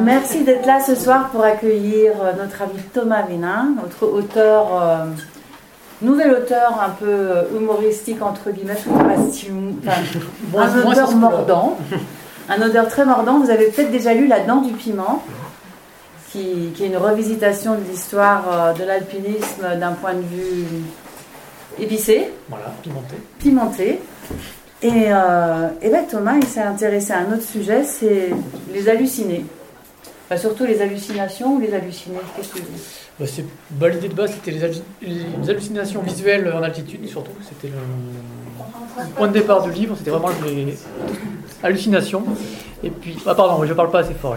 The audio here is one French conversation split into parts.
merci d'être là ce soir pour accueillir euh, notre ami Thomas Vénin, notre auteur, euh, nouvel auteur un peu euh, humoristique entre guillemets, un auteur mordant, un auteur très mordant. Vous avez peut-être déjà lu La Dent du piment, qui, qui est une revisitation de l'histoire de l'alpinisme d'un point de vue épicé. Voilà, pimenté. Pimenté. Et, euh, ben Thomas, il s'est intéressé à un autre sujet, c'est les hallucinés. Enfin, surtout les hallucinations ou les hallucinés Qu'est-ce que tu dis? Bah, bah, L'idée de base, c'était les, hallucinations visuelles en altitude, surtout. C'était le, point de départ du livre, c'était vraiment les hallucinations. Et puis, ah pardon, je parle pas assez fort.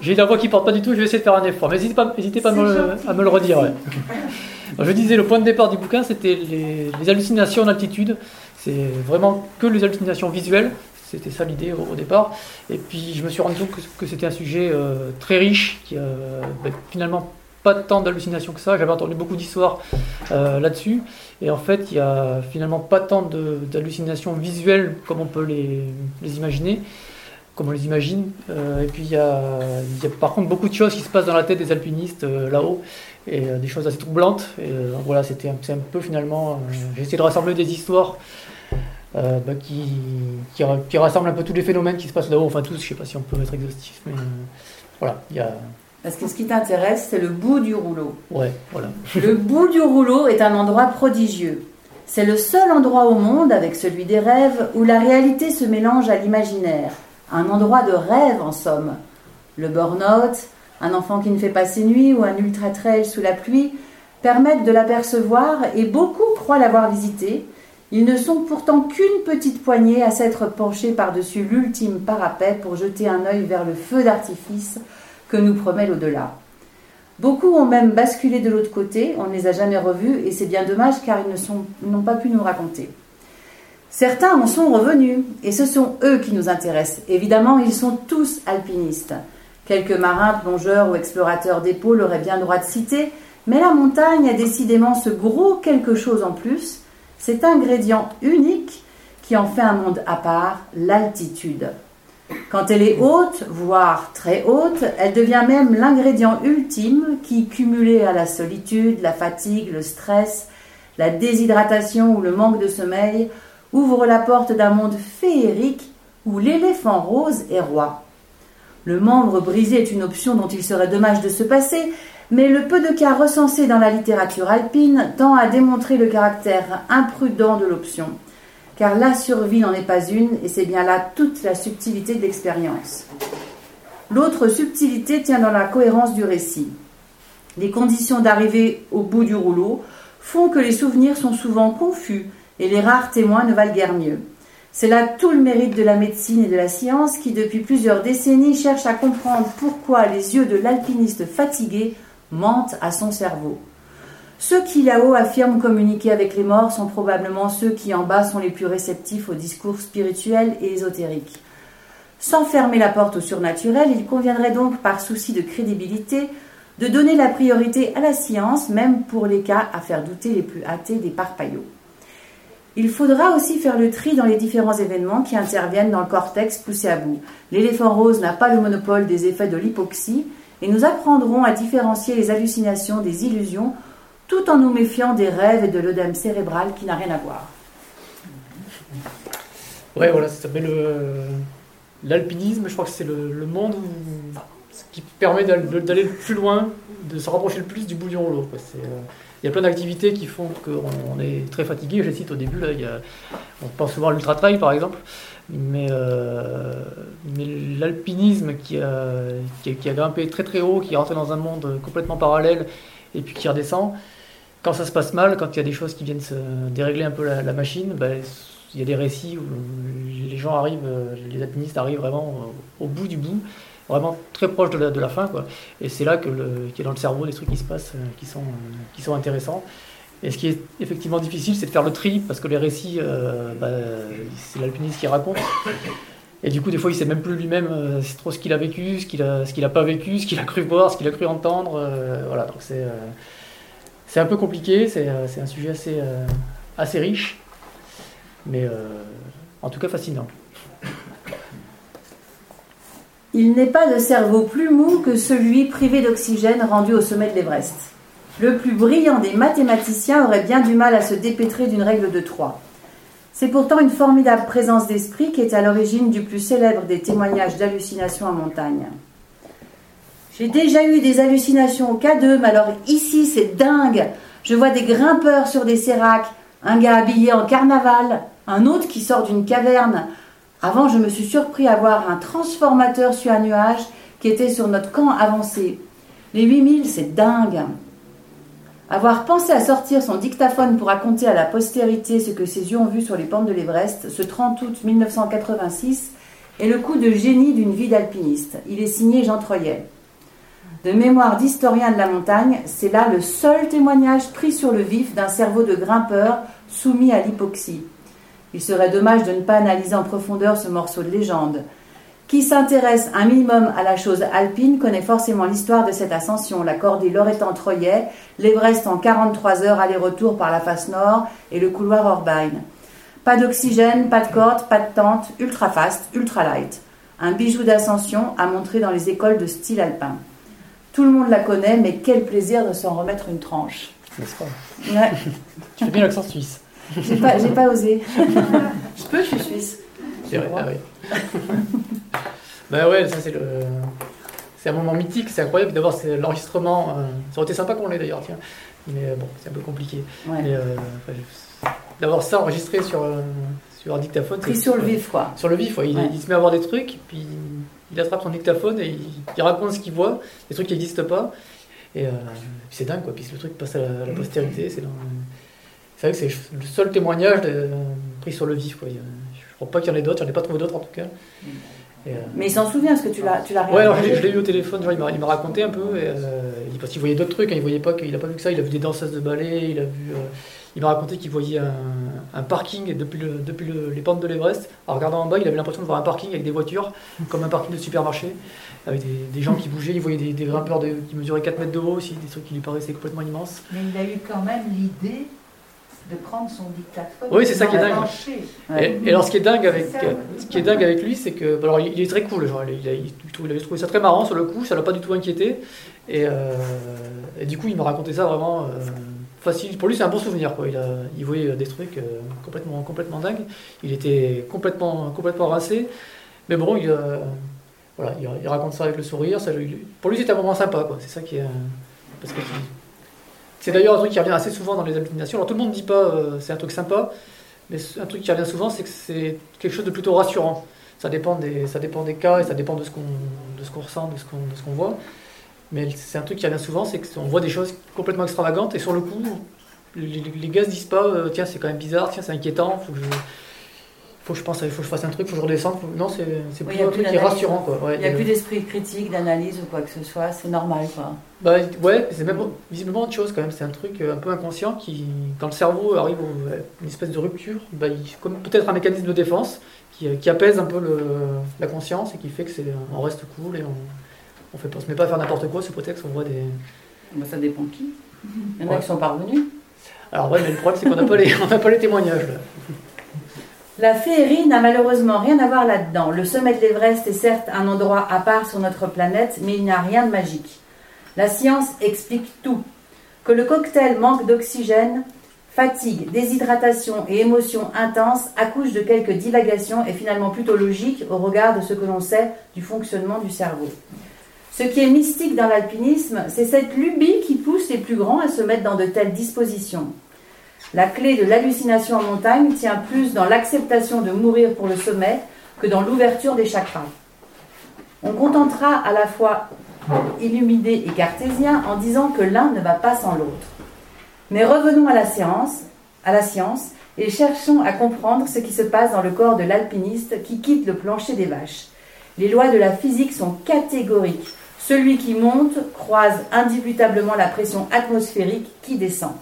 J'ai la voix qui porte pas du tout, je vais essayer de faire un effort. Mais n'hésitez pas, pas à, me, le redire. je disais, le point de départ du bouquin, c'était les, les hallucinations en altitude. C'est vraiment que les hallucinations visuelles. C'était ça l'idée au, départ. Et puis je me suis rendu compte que, c'était un sujet euh, très riche, qui a ben, finalement pas tant d'hallucinations que ça. J'avais entendu beaucoup d'histoires euh, là-dessus. Et en fait, il n'y a finalement pas tant d'hallucinations visuelles comme on peut les, imaginer, comme on les imagine. Euh, et puis il y, a, par contre beaucoup de choses qui se passent dans la tête des alpinistes là-haut. Et des choses assez troublantes. Et voilà, c'était un, peu finalement. J'ai essayé de rassembler des histoires euh, bah, qui, qui, rassemble un peu tous les phénomènes qui se passent là-haut, enfin tous, je ne sais pas si on peut être exhaustif, mais euh, voilà, il y a... Parce que ce qui t'intéresse, c'est le bout du rouleau. Ouais, voilà. le bout du rouleau est un endroit prodigieux. C'est le seul endroit au monde, avec celui des rêves, où la réalité se mélange à l'imaginaire. Un endroit de rêve, en somme. Le burn-out, un enfant qui ne fait pas ses nuits ou un ultra-trail sous la pluie permettent de l'apercevoir et beaucoup croient l'avoir visité, ils ne sont pourtant qu'une petite poignée à s'être penchés par-dessus l'ultime parapet pour jeter un œil vers le feu d'artifice que nous promet l'au-delà. Beaucoup ont même basculé de l'autre côté, on ne les a jamais revus, et c'est bien dommage car ils n'ont pas pu nous raconter. Certains en sont revenus, et ce sont eux qui nous intéressent. Évidemment, ils sont tous alpinistes. Quelques marins, plongeurs ou explorateurs d'épaule auraient bien droit de citer, mais la montagne a décidément ce gros quelque chose en plus, cet ingrédient unique qui en fait un monde à part, l'altitude. Quand elle est haute, voire très haute, elle devient même l'ingrédient ultime qui, cumulé à la solitude, la fatigue, le stress, la déshydratation ou le manque de sommeil, ouvre la porte d'un monde féerique où l'éléphant rose est roi. Le membre brisé est une option dont il serait dommage de se passer, mais le peu de cas recensés dans la littérature alpine tend à démontrer le caractère imprudent de l'option, car la survie n'en est pas une, et c'est bien là toute la subtilité de l'expérience. L'autre subtilité tient dans la cohérence du récit. Les conditions d'arrivée au bout du rouleau font que les souvenirs sont souvent confus et les rares témoins ne valent guère mieux. C'est là tout le mérite de la médecine et de la science qui, depuis plusieurs décennies, cherchent à comprendre pourquoi les yeux de l'alpiniste fatigué mentent à son cerveau. Ceux qui là-haut affirment communiquer avec les morts sont probablement ceux qui en bas sont les plus réceptifs aux discours spirituels et ésotériques. Sans fermer la porte au surnaturel, il conviendrait donc, par souci de crédibilité, de donner la priorité à la science, même pour les cas à faire douter les plus athées des parpaillots. Il faudra aussi faire le tri dans les différents événements qui interviennent dans le cortex poussé à bout. L'éléphant rose n'a pas le monopole des effets de l'hypoxie, et nous apprendrons à différencier les hallucinations des illusions tout en nous méfiant des rêves et de l'œdème cérébral qui n'a rien à voir. Ouais, voilà, ça s'appelle euh, l'alpinisme. Je crois que c'est le, monde qui permet d'aller le plus loin, de se rapprocher le plus du du rouleau. Il y a plein d'activités qui font qu'on est très fatigué. Je cite au début, là, on pense souvent à l'ultra trail par exemple. Mais, euh, l'alpinisme qui a, qui, a, grimpé très très haut, qui est rentré dans un monde complètement parallèle et puis qui redescend, quand ça se passe mal, quand il y a des choses qui viennent se dérégler un peu la, machine, ben, il y a des récits où les gens arrivent, les alpinistes arrivent vraiment au bout du bout, vraiment très proche de la, fin. Quoi. Et c'est là qu'il y a dans le cerveau des trucs qui se passent qui sont, qui sont intéressants. Et ce qui est effectivement difficile, c'est de faire le tri, parce que les récits, euh, bah, c'est l'alpiniste qui raconte. Et du coup, des fois, il sait même plus lui-même euh, trop ce qu'il a vécu, ce qu'il a, pas vécu, ce qu'il a cru voir, ce qu'il a cru entendre. Euh, voilà, donc c'est, un peu compliqué, c'est, c'est un sujet assez, assez riche, mais en tout cas fascinant. Il n'est pas de cerveau plus mou que celui privé d'oxygène rendu au sommet de l'Everest. Le plus brillant des mathématiciens aurait bien du mal à se dépêtrer d'une règle de trois. C'est pourtant une formidable présence d'esprit qui est à l'origine du plus célèbre des témoignages d'hallucinations en montagne. J'ai déjà eu des hallucinations au K2, mais alors ici c'est dingue. Je vois des grimpeurs sur des séracs, un gars habillé en carnaval, un autre qui sort d'une caverne, avant, je me suis surpris à voir un transformateur sur un nuage qui était sur notre camp avancé. Les 8000, c'est dingue. Avoir pensé à sortir son dictaphone pour raconter à la postérité ce que ses yeux ont vu sur les pentes de l'Everest, ce 30 août 1986, est le coup de génie d'une vie d'alpiniste. Il est signé Jean Troyet. De mémoire d'historien de la montagne, c'est là le seul témoignage pris sur le vif d'un cerveau de grimpeur soumis à l'hypoxie. Il serait dommage de ne pas analyser en profondeur ce morceau de légende. Qui s'intéresse un minimum à la chose alpine connaît forcément l'histoire de cette ascension, la cordée Loretan-Troyet, l'Everest en 43 heures aller-retour par la face nord et le couloir Orbein. Pas d'oxygène, pas de corde, pas de tente, ultra fast, ultra light. Un bijou d'ascension à montrer dans les écoles de style alpin. Tout le monde la connaît, mais quel plaisir de s'en remettre une tranche. N'est-ce pas ouais. Tu fais bien l'accent suisse. J'ai pas, j'ai pas osé. je peux, je suis suisse. C'est vrai, ah oui. bah ouais, ça c'est le. C'est un moment mythique, c'est incroyable d'avoir l'enregistrement. Euh, ça aurait été sympa qu'on l'ait d'ailleurs, tiens. Mais euh, bon, c'est un peu compliqué. Euh, d'avoir ça enregistré sur, sur un dictaphone. Pris sur le vif, quoi. Sur le vif, ouais. Il, se met à voir des trucs, puis il attrape son dictaphone et il, raconte ce qu'il voit, des trucs qui n'existent pas. Et c'est dingue, quoi. Puis le truc passe à la, postérité, c'est dans c'est vrai que c'est le seul témoignage de, pris sur le vif. Quoi. Je ne crois pas qu'il y en ait d'autres, je n'en ai pas trouvé d'autres en tout cas. Euh, mais il s'en souvient, parce que tu l'as, tu l'as Ouais, alors je, l'ai eu au téléphone, genre, il, m'a, raconté un peu, et, euh, parce qu'il voyait d'autres trucs, hein, il voyait pas qu'il n'a pas vu que ça, il a vu des danseuses de ballet, il a vu, euh, il m'a raconté qu'il voyait un, parking depuis, le, depuis les pentes de l'Everest. En regardant en bas, il avait l'impression de voir un parking avec des voitures, comme un parking de supermarché, avec des, gens qui bougeaient, il voyait des, des grimpeurs qui mesuraient 4 mètres de haut aussi, des trucs qui lui paraissaient complètement immenses. Mais il a eu quand même l'idée de prendre son dictaphone. Oui, c'est ça qui est dingue. Et, alors, ce qui est dingue avec, ce qui est dingue avec lui, c'est que, alors, il, est très cool. Genre, il, a, il, avait trouvé ça très marrant sur le coup, ça l'a pas du tout inquiété. Et, euh, et du coup, il m'a raconté ça vraiment euh, facile. Pour lui, c'est un bon souvenir. Quoi. Il, a, il voyait des trucs euh, complètement, complètement dingues. Il était complètement, complètement rincé. Mais bon, il, voilà, il, raconte ça avec le sourire. Ça, pour lui, c'était un moment sympa. C'est ça qui est. Parce que c'est d'ailleurs un truc qui revient assez souvent dans les inclinations. Alors tout le monde ne dit pas euh, c'est un truc sympa, mais un truc qui revient souvent, c'est que c'est quelque chose de plutôt rassurant. Ça dépend des, ça dépend des cas et ça dépend de ce qu'on, de ce qu'on ressent, de ce qu'on, de ce qu'on voit. Mais c'est un truc qui revient souvent, c'est qu'on voit des choses complètement extravagantes et sur le coup, les, les gars se disent pas euh, tiens c'est quand même bizarre, tiens c'est inquiétant, faut que je, faut que je pense, il faut que je fasse un truc, faut que je redescende. Non, c'est plus un truc qui est rassurant. Quoi. il n'y a, plus d'esprit critique, d'analyse ou quoi que ce soit, c'est normal. Quoi. Bah, ouais, c'est même visiblement autre chose quand même. C'est un truc euh, un peu inconscient qui, quand le cerveau arrive à une espèce de rupture, bah, comme peut-être un mécanisme de défense qui, euh, qui apaise un peu le, la conscience et qui fait que c'est on reste cool et on on fait se met pas à faire n'importe quoi sous prétexte qu'on voit des. Bah, ça dépend qui. Il y en a qui sont parvenus. Alors ouais, mais le problème c'est qu'on n'a pas les on pas les témoignages. Là. La féerie n'a malheureusement rien à voir là-dedans. Le sommet de l'Everest est certes un endroit à part sur notre planète, mais il n'y a rien de magique. La science explique tout. Que le cocktail manque d'oxygène, fatigue, déshydratation et émotions intenses accouchent de quelques divagations et finalement plutôt logiques au regard de ce que l'on sait du fonctionnement du cerveau. Ce qui est mystique dans l'alpinisme, c'est cette lubie qui pousse les plus grands à se mettre dans de telles dispositions. La clé de l'hallucination en montagne tient plus dans l'acceptation de mourir pour le sommet que dans l'ouverture des chakras. On contentera à la fois illuminé et cartésien en disant que l'un ne va pas sans l'autre. Mais revenons à la science, à la science et cherchons à comprendre ce qui se passe dans le corps de l'alpiniste qui quitte le plancher des vaches. Les lois de la physique sont catégoriques. Celui qui monte croise indubitablement la pression atmosphérique qui descend.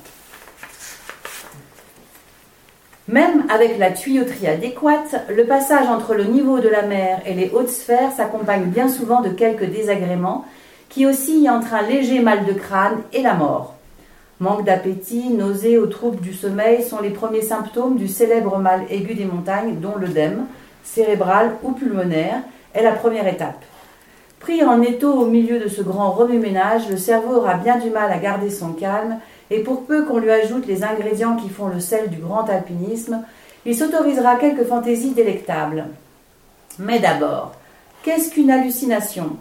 Même avec la tuyauterie adéquate, le passage entre le niveau de la mer et les hautes sphères s'accompagne bien souvent de quelques désagréments qui oscillent entre un léger mal de crâne et la mort. Manque d'appétit, nausées ou troubles du sommeil sont les premiers symptômes du célèbre mal aigu des montagnes dont l'œdème, cérébral ou pulmonaire, est la première étape. Pris en étau au milieu de ce grand remue-ménage, le cerveau aura bien du mal à garder son calme, et pour peu qu'on lui ajoute les ingrédients qui font le sel du grand alpinisme, il s'autorisera quelques fantaisies délectables. Mais d'abord, qu'est-ce qu'une hallucination?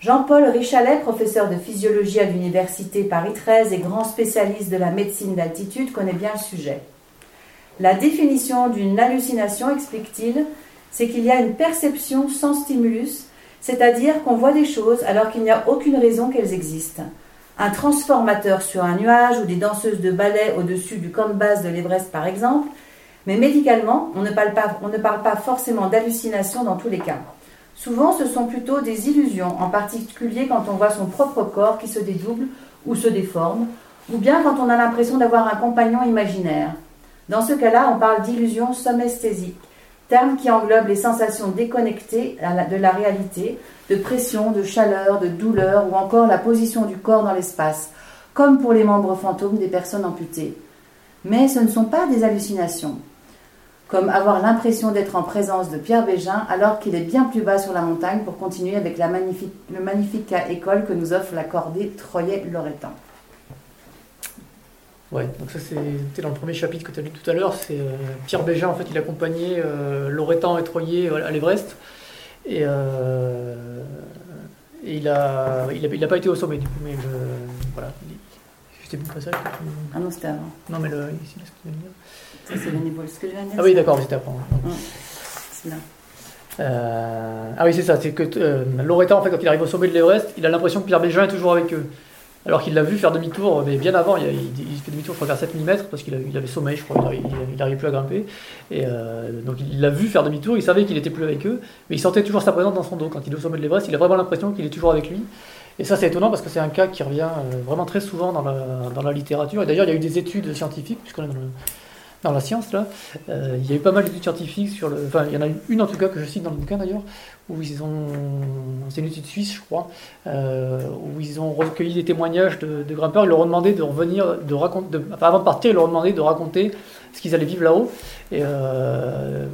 Jean-Paul Richalet, professeur de physiologie à l'université Paris 13 et grand spécialiste de la médecine d'altitude, connaît bien le sujet. La définition d'une hallucination, explique-t-il, c'est qu'il y a une perception sans stimulus, c'est-à-dire qu'on voit des choses alors qu'il n'y a aucune raison qu'elles existent. Un transformateur sur un nuage ou des danseuses de ballet au-dessus du camp de base de l'Everest par exemple, mais médicalement, on ne parle pas, on ne parle pas forcément d'hallucination dans tous les cas. Souvent, ce sont plutôt des illusions, en particulier quand on voit son propre corps qui se dédouble ou se déforme, ou bien quand on a l'impression d'avoir un compagnon imaginaire. Dans ce cas-là, on parle d'illusion somesthésique, terme qui englobe les sensations déconnectées de la réalité, de pression, de chaleur, de douleur ou encore la position du corps dans l'espace, comme pour les membres fantômes des personnes amputées. Mais ce ne sont pas des hallucinations comme avoir l'impression d'être en présence de Pierre Bégin alors qu'il est bien plus bas sur la montagne pour continuer avec la magnifique, le école que nous offre la cordée Troyet-Loretan. Ouais, donc ça c'était dans le premier chapitre que tu as lu tout à l'heure, c'est euh, Pierre Bégin en fait il accompagnait euh, Loretan et Troyet à l'Everest et, euh, il a il, a, pas été au sommet du coup mais voilà, c'était plus passage. Ah non c'était avant. Non mais le, ici, ce que dire. Ça, c'est bénévole. Ce que je viens de dire. Ah oui, d'accord, c'était après. C'est là. Euh, ah oui, c'est ça. C'est que euh, Loretan, en fait, quand il arrive au sommet de l'Everest, il a l'impression que Pierre Bégin est toujours avec eux. Alors qu'il l'a vu faire demi-tour, mais bien avant, il, fait demi-tour, je crois, vers 7 mm, parce qu'il il avait sommeil, je crois, il n'arrivait plus à grimper. Et euh, donc il l'a vu faire demi-tour, il savait qu'il n'était plus avec eux, mais il sentait toujours sa présence dans son dos. Quand il est au sommet de l'Everest, il a vraiment l'impression qu'il est toujours avec lui. Et ça, c'est étonnant parce que c'est un cas qui revient euh, vraiment très souvent dans la, littérature. Et d'ailleurs, il y a eu des études scientifiques, puisqu'on est dans la science, là, euh, il y a eu pas mal d'études scientifiques sur le. Enfin, il y en a une en tout cas que je cite dans le bouquin d'ailleurs, où ils ont. C'est une étude suisse, je crois, euh, où ils ont recueilli des témoignages de, grimpeurs. Ils leur ont demandé de revenir, de raconter. avant de partir, ils leur ont demandé de raconter ce qu'ils allaient vivre là-haut. Et, euh,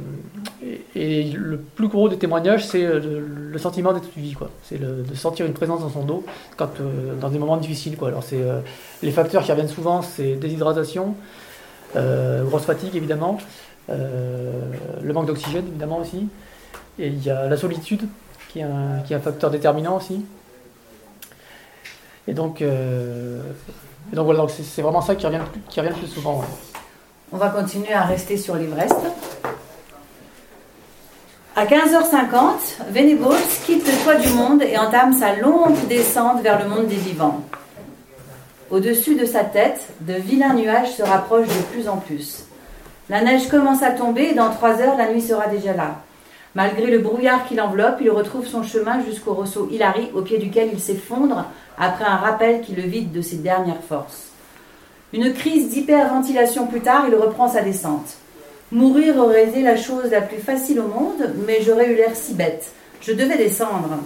le plus gros des témoignages, c'est le, sentiment d'être suivi, quoi. C'est de sentir une présence dans son dos quand, dans des moments difficiles, quoi. Alors, c'est les facteurs qui reviennent souvent, c'est déshydratation. Euh, grosse fatigue évidemment, euh, le manque d'oxygène évidemment aussi, et il y a la solitude qui est un, facteur déterminant aussi. Et donc, euh, voilà, c'est vraiment ça qui revient, le plus souvent. On va continuer à rester sur l'Everest. À 15h50, Venables quitte le toit du monde et entame sa longue descente vers le monde des vivants. Au-dessus de sa tête, de vilains nuages se rapprochent de plus en plus. La neige commence à tomber et dans trois heures, la nuit sera déjà là. Malgré le brouillard qui l'enveloppe, il retrouve son chemin jusqu'au ressaut Hilary, au pied duquel il s'effondre après un rappel qui le vide de ses dernières forces. Une crise d'hyperventilation plus tard, il reprend sa descente. Mourir aurait été la chose la plus facile au monde, mais j'aurais eu l'air si bête. Je devais descendre.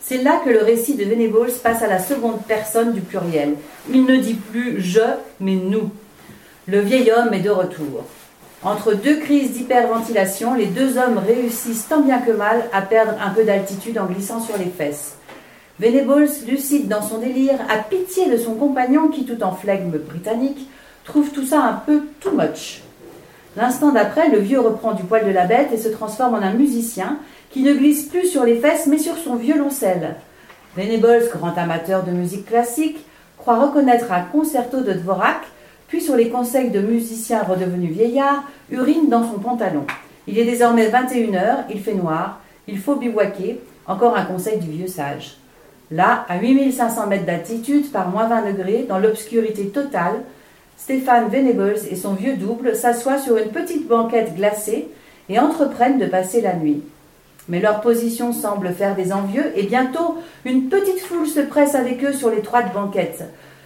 C'est là que le récit de Venables passe à la seconde personne du pluriel. Il ne dit plus je, mais nous. Le vieil homme est de retour. Entre deux crises d'hyperventilation, les deux hommes réussissent tant bien que mal à perdre un peu d'altitude en glissant sur les fesses. Venables, lucide dans son délire, a pitié de son compagnon qui, tout en flegme britannique, trouve tout ça un peu too much. L'instant d'après, le vieux reprend du poil de la bête et se transforme en un musicien qui ne glisse plus sur les fesses mais sur son violoncelle. Venables, grand amateur de musique classique, croit reconnaître un concerto de Dvorak, puis sur les conseils de musiciens redevenus vieillards, urine dans son pantalon. Il est désormais 21h, il fait noir, il faut bivouaquer, encore un conseil du vieux sage. Là, à 8500 mètres d'altitude, par moins 20 degrés, dans l'obscurité totale, Stéphane Venables et son vieux double s'assoient sur une petite banquette glacée et entreprennent de passer la nuit. Mais leur position semble faire des envieux, et bientôt une petite foule se presse avec eux sur l'étroite banquette,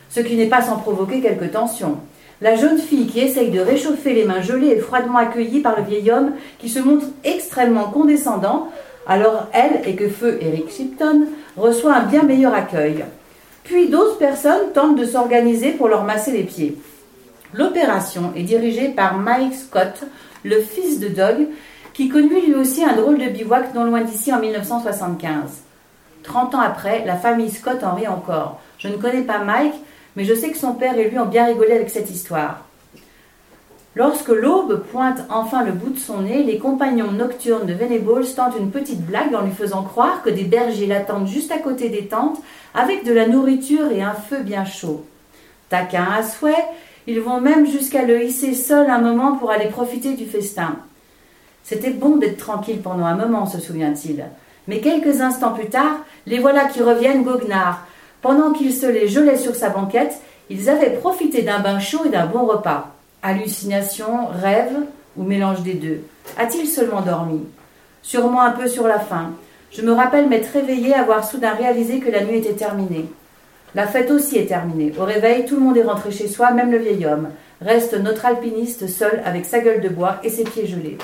ce qui n'est pas sans provoquer quelques tensions. La jeune fille qui essaye de réchauffer les mains gelées est froidement accueillie par le vieil homme qui se montre extrêmement condescendant, alors elle et que feu Eric Shipton reçoit un bien meilleur accueil. Puis d'autres personnes tentent de s'organiser pour leur masser les pieds. L'opération est dirigée par Mike Scott, le fils de Doug, qui connut lui aussi un drôle de bivouac non loin d'ici en 1975. 30 ans après, la famille Scott en rit encore. Je ne connais pas Mike, mais je sais que son père et lui ont bien rigolé avec cette histoire. Lorsque l'aube pointe enfin le bout de son nez, les compagnons nocturnes de Venables tentent une petite blague en lui faisant croire que des bergers l'attendent juste à côté des tentes avec de la nourriture et un feu bien chaud. Taquin à souhait, ils vont même jusqu'à le hisser seul un moment pour aller profiter du festin. C'était bon d'être tranquille pendant un moment, se souvient-il. Mais quelques instants plus tard, les voilà qui reviennent goguenards. Pendant qu'il se les gelait sur sa banquette, ils avaient profité d'un bain chaud et d'un bon repas. Hallucination, rêve ou mélange des deux A-t-il seulement dormi? Sûrement un peu sur la faim. Je me rappelle m'être réveillé, avoir soudain réalisé que la nuit était terminée. La fête aussi est terminée. Au réveil, tout le monde est rentré chez soi, même le vieil homme. Reste notre alpiniste seul avec sa gueule de bois et ses pieds gelés.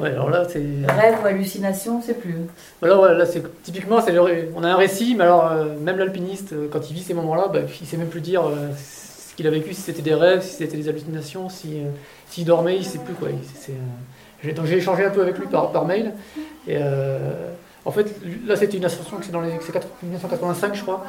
Ouais, alors là, c'est. Rêve ou hallucination, c'est plus. Ouais, là, c'est typiquement, c'est le ré- on a un récit, mais alors euh, même l'alpiniste, euh, quand il vit ces moments-là, bah, il sait même plus dire euh, ce qu'il a vécu, si c'était des rêves, si c'était des hallucinations, si euh, s'il dormait, il sait plus quoi. C'est, donc j'ai échangé un peu avec lui par, par mail, et en fait, là, c'était une ascension que c'est dans les c'est 4 1985, je crois.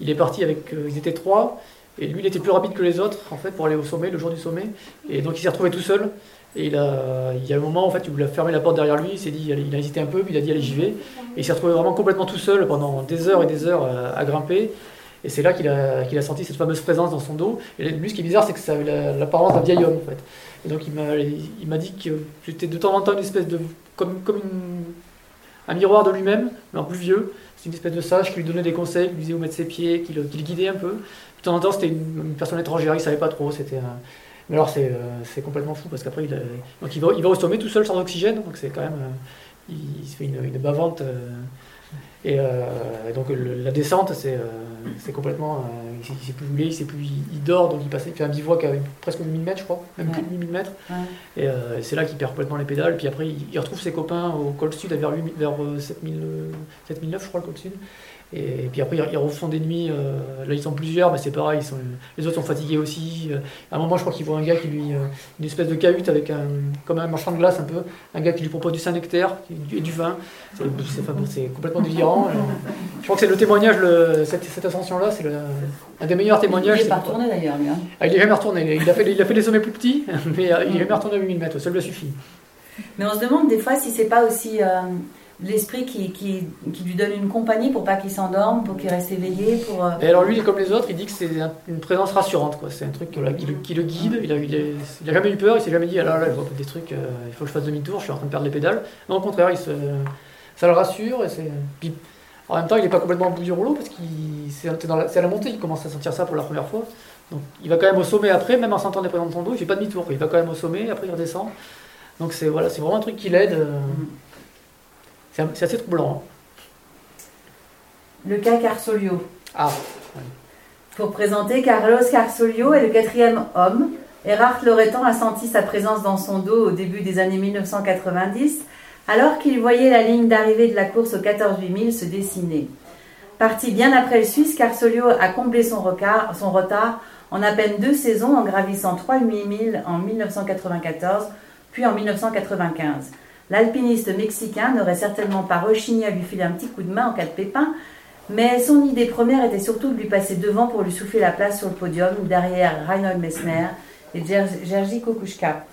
Il est parti avec, ils étaient trois, et lui, il était plus rapide que les autres, en fait, pour aller au sommet, le jour du sommet, et donc il s'est retrouvé tout seul. Et il, il y a un moment en fait il a fermé la porte derrière lui, il s'est dit, il a hésité un peu, puis il a dit allez j'y vais. Et il s'est retrouvé vraiment complètement tout seul pendant des heures et des heures à, grimper. Et c'est là qu'il a, qu'il a senti cette fameuse présence dans son dos. Et lui, ce qui est bizarre, c'est que ça avait la- l'apparence d'un vieil homme en fait. Et donc il m'a, dit que c'était de temps en temps une espèce de, comme, comme une- un miroir de lui-même, mais en plus vieux. C'est une espèce de sage qui lui donnait des conseils, qui lui disait où mettre ses pieds, qui le, qui le guidait un peu. De temps en temps, c'était une, personne étrangère, il savait pas trop. C'était mais alors c'est, euh, c'est complètement fou parce qu'après il, a- donc il va, il va au sommet tout seul sans oxygène, donc c'est quand même euh, il, il se fait une, une bavante euh, et, euh, et donc le- la descente c'est, euh, c'est complètement euh, il, sait, il sait plus où il est, il sait plus il, dort donc il passe il fait un bivouac à presque 8000 mètres je crois, même plus de 8000 mètres Ouais. et euh, c'est là qu'il perd complètement les pédales puis après il, retrouve ses copains au col sud vers, 8000 vers euh, 7000, euh, 7009 je crois le col sud et, puis après, ils- ils refont des nuits. euh, là, ils sont plusieurs, mais c'est pareil. Ils sont, les autres sont fatigués aussi. Euh, à un moment, je crois qu'ils voient un gars qui lui. euh, une espèce de cahute avec un. comme un marchand de glace un peu. Un gars qui lui propose du Saint-Nectaire et du, et du vin. C'est c'est- enfin, bon, c'est complètement délirant. Je crois que c'est le témoignage, le- cette, cette ascension-là, c'est le- un des meilleurs témoignages. Il est c'est- pas retourné d'ailleurs, lui. hein. Ah, il est jamais retourné. Il a fait, il a fait des sommets plus petits, mais il est jamais retourné à 8000 mètres. Ça lui a suffi. Mais on se demande des fois si c'est pas aussi euh, l'esprit qui, qui, qui lui donne une compagnie pour pas qu'il s'endorme, pour qu'il reste éveillé, pour. euh, Et alors lui, comme les autres, il dit que c'est un- une présence rassurante. quoi. C'est un truc voilà, qui, le, qui le guide. Il a, il, a, il a jamais eu peur. Il s'est jamais dit, ah là là, je vois des trucs, euh, il faut que je fasse demi-tour, je suis en train de perdre les pédales. Non, au contraire, il se, ça le rassure. Et c'est, puis, en même temps, il n'est pas complètement au bout du rouleau parce que c'est c'est dans la- c'est à la montée qu'il commence à sentir ça pour la première fois. Donc il va quand même au sommet après, même en sentant des présents de son dos, il fait pas demi-tour. Il va quand même au sommet, après il redescend. Donc c'est voilà, c'est vraiment un truc qui l'aide. euh, un- c'est assez troublant. Le cas Carsolio. Ah, Pour présenter, Carlos Carsolio est le quatrième homme. Erhard Loretan a senti sa présence dans son dos au début des années 1990, alors qu'il voyait la ligne d'arrivée de la course au 14 8000 se dessiner. Parti bien après le Suisse, Carsolio a comblé son retard en à peine deux saisons en gravissant 3 8000 en 1994, puis en 1995. L'alpiniste mexicain n'aurait certainement pas rechigné à lui filer un petit coup de main en cas de pépin, mais son idée première était surtout de lui passer devant pour lui souffler la place sur le podium, derrière Reinhold Messner et Jerzy Kokushka.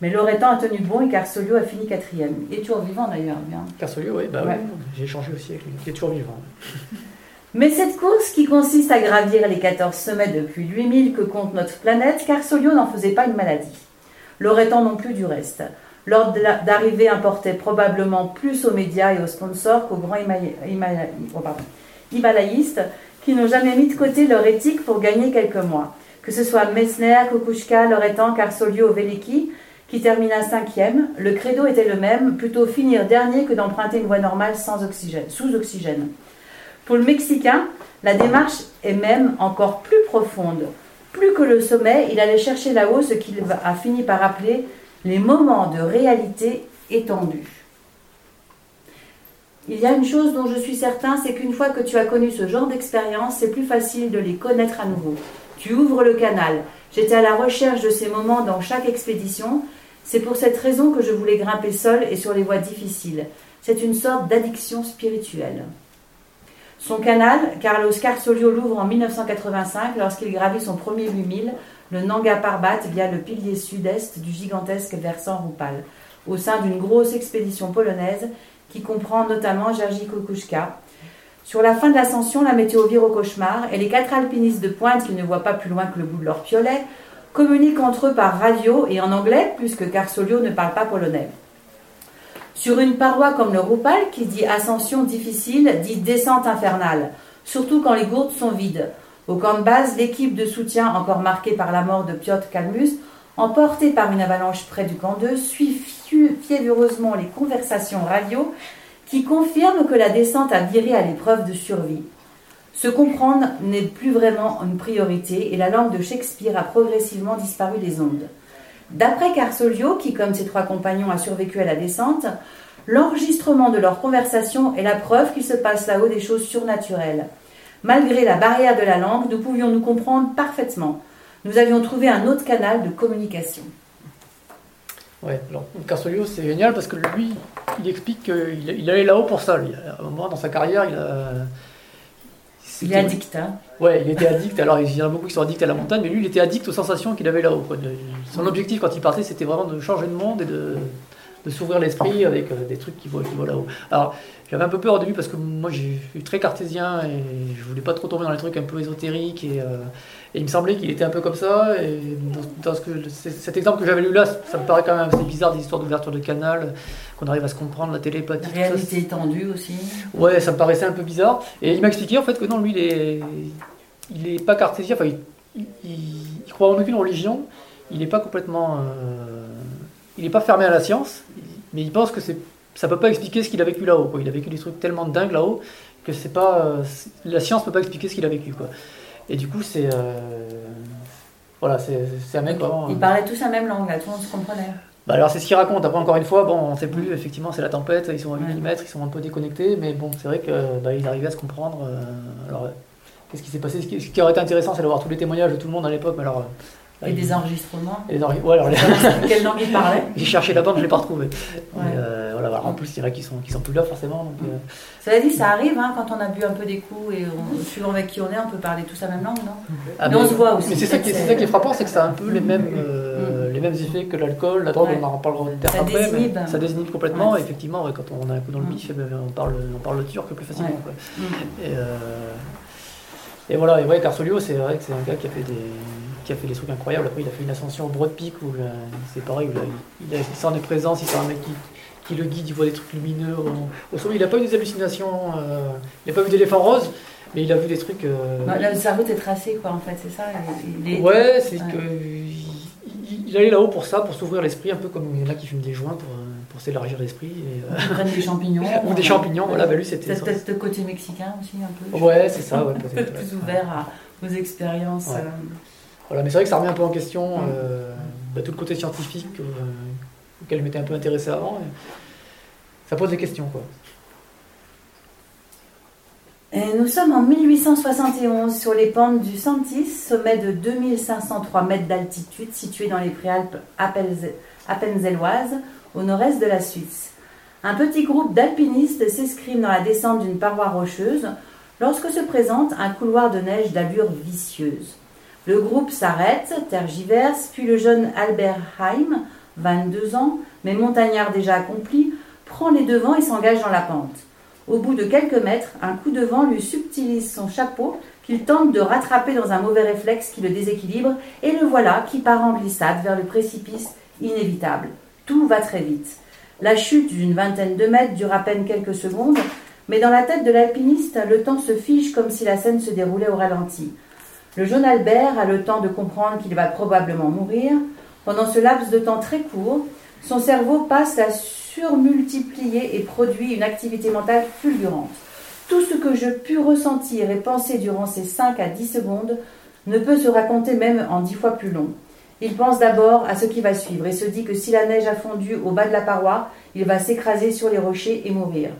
Mais Loretan a tenu bon et Carsolio a fini quatrième? Il est toujours vivant d'ailleurs. bien. Carsolio, oui, bah Ouais. oui, j'ai échangé aussi avec lui. Il est toujours vivant. Mais cette course qui consiste à gravir les 14 sommets depuis 8000 que compte notre planète, Carsolio n'en faisait pas une maladie. Loretan non plus du reste? L'ordre d'arrivée importait probablement plus aux médias et aux sponsors qu'aux grands oh, himalayistes qui n'ont jamais mis de côté leur éthique pour gagner quelques mois. Que ce soit Messner, Kokushka, Loretan, Carsolio ou Veliki, qui termina cinquième, le credo était le même, plutôt finir dernier que d'emprunter une voie normale sans oxygène, sous oxygène. Pour le Mexicain, la démarche est même encore plus profonde. Plus que le sommet, il allait chercher là-haut ce qu'il a fini par appeler les moments de réalité étendue. Il y a une chose dont je suis certain, c'est qu'une fois que tu as connu ce genre d'expérience, c'est plus facile de les connaître à nouveau. Tu ouvres le canal. J'étais à la recherche de ces moments dans chaque expédition. C'est pour cette raison que je voulais grimper seul et sur les voies difficiles. C'est une sorte d'addiction spirituelle. Son canal, Carlos Carsolio l'ouvre en 1985 lorsqu'il gravit son premier 8000, le Nanga Parbat, via le pilier sud-est du gigantesque versant Rupal, au sein d'une grosse expédition polonaise qui comprend notamment Jerzy Kokushka. Sur la fin de l'ascension, la météo vire au cauchemar et les quatre alpinistes de pointe qui ne voient pas plus loin que le bout de leur piolet communiquent entre eux par radio et en anglais, puisque Carsolio ne parle pas polonais. Sur une paroi comme le Rupal, qui dit ascension difficile, dit descente infernale, surtout quand les gourdes sont vides. Au camp de base, l'équipe de soutien, encore marquée par la mort de Piotr Kalmus, emportée par une avalanche près du camp 2, suit fiévreusement les conversations radio qui confirment que la descente a viré à l'épreuve de survie. Se comprendre n'est plus vraiment une priorité et la langue de Shakespeare a progressivement disparu des ondes. D'après Carsolio, qui comme ses trois compagnons a survécu à la descente, l'enregistrement de leur conversation est la preuve qu'il se passe là-haut des choses surnaturelles. Malgré la barrière de la langue, nous pouvions nous comprendre parfaitement. Nous avions trouvé un autre canal de communication. Ouais, alors Carsolio, c'est génial parce que lui, il explique qu'il il allait là-haut pour ça. Lui. À un moment dans sa carrière, il a. Il est addict, hein Ouais, il était addict. Alors, il y en a beaucoup qui sont addicts à la montagne, mais lui, il était addict aux sensations qu'il avait là-haut. Son objectif quand il partait, c'était vraiment de changer de monde et de, de s'ouvrir l'esprit avec euh, des trucs qui qui là-haut. Alors, j'avais un peu peur au début parce que moi, j'ai suis très cartésien et je voulais pas trop tomber dans les trucs un peu ésotériques et. Euh, et il me semblait qu'il était un peu comme ça. Et dans, ce que, cet exemple que j'avais lu là, ça me paraît quand même assez bizarre, des histoires d'ouverture de canal, qu'on arrive à se comprendre, la télépathie. La réalité étendue aussi. Ouais, ça me paraissait un peu bizarre. Et il m'a expliqué en fait que non, lui, il est, il est pas cartésien, enfin, il, il, croit en aucune religion, il n'est pas complètement. Euh, il n'est pas fermé à la science, mais il pense que c'est ça peut pas expliquer ce qu'il a vécu là-haut. Il a vécu des trucs tellement dingues là-haut que c'est pas euh, la science peut pas expliquer ce qu'il a vécu. Quoi. Et du coup, c'est. Euh, voilà, c'est un mec vraiment. Ils parlaient tous la même langue, là, tout le monde se comprenait. Bah alors c'est ce qu'il raconte. Après encore une fois, bon, on ne sait plus. Effectivement, c'est la tempête. Ils sont à 8 mm, ils sont un peu déconnectés, mais bon, c'est vrai que bah, arrivaient à se comprendre. Euh, alors, qu'est-ce qui s'est passé? Ce qui, aurait été intéressant, c'est d'avoir tous les témoignages de tout le monde à l'époque. Mais alors, et des enregistrements et ouais, alors, Quelle langue il parlait J'ai cherché la bande, je ne l'ai pas retrouvé. Euh, voilà, en plus, il y en a qui sont, qui sont plus là forcément. Donc, euh. Cela dit, ça arrive hein, quand on a bu un peu des coups et suivant avec qui on est, on peut parler tous la même langue, non ah, mais, on se voit aussi. Mais c'est ça, qui, ça qui est frappant, c'est que ça a un peu les mêmes, euh, mm. les mêmes effets que l'alcool, la drogue, on en parlera ça après. Désinhibe. Mais ça désinhibe complètement. effectivement, quand on a un coup dans le mm. bif, eh ben, on, parle, on parle le turc plus facilement. Mm. Et, et, voilà, et ouais, Carsolio, c'est vrai que c'est un gars qui a fait des qui a fait des trucs incroyables. Après, il a fait une ascension au Broad Peak où euh, c'est pareil, il, a, il, sent des présences, il sent un mec qui, qui, le guide, il voit des trucs lumineux. Au, sommet, il n'a pas eu des hallucinations, euh, il n'a pas vu d'éléphant rose, mais il a vu des trucs. Euh... Bah, là, sa route est tracée, quoi, en fait, c'est ça Ouais, c'est que. Il, allait là-haut pour ça, pour s'ouvrir l'esprit, un peu comme il y en a qui fument des joints pour, euh, pour s'élargir l'esprit. Et, des champignons. Ou des champignons, voilà, bah lui c'était. Peut-être le côté mexicain aussi, un peu. Ouais, c'est ça, ouais, peut-être. plus ouvert à, aux expériences. Voilà, mais c'est vrai que ça remet un peu en question euh, bah, tout le côté scientifique euh, auquel je m'étais un peu intéressé avant. ça pose des questions. Quoi. nous sommes en 1871 sur les pentes du Santis, sommet de 2503 mètres d'altitude, situé dans les préalpes appenzelloises, au nord-est de la Suisse. Un petit groupe d'alpinistes s'escrime dans la descente d'une paroi rocheuse lorsque se présente un couloir de neige d'allure vicieuse. Le groupe s'arrête, tergiverse, puis le jeune Albert Heim, 22 ans, mais montagnard déjà accompli, prend les devants et s'engage dans la pente. Au bout de quelques mètres, un coup de vent lui subtilise son chapeau qu'il tente de rattraper dans un mauvais réflexe qui le déséquilibre, et le voilà qui part en glissade vers le précipice inévitable. Tout va très vite. La chute d'une vingtaine de mètres dure à peine quelques secondes, mais dans la tête de l'alpiniste, le temps se fige comme si la scène se déroulait au ralenti. Le jeune Albert a le temps de comprendre qu'il va probablement mourir. Pendant ce laps de temps très court, son cerveau passe à surmultiplier et produit une activité mentale fulgurante. Tout ce que je pus ressentir et penser durant ces 5 à 10 secondes ne peut se raconter même en dix fois plus long. Il pense d'abord à ce qui va suivre et se dit que si la neige a fondu au bas de la paroi, il va s'écraser sur les rochers et mourir.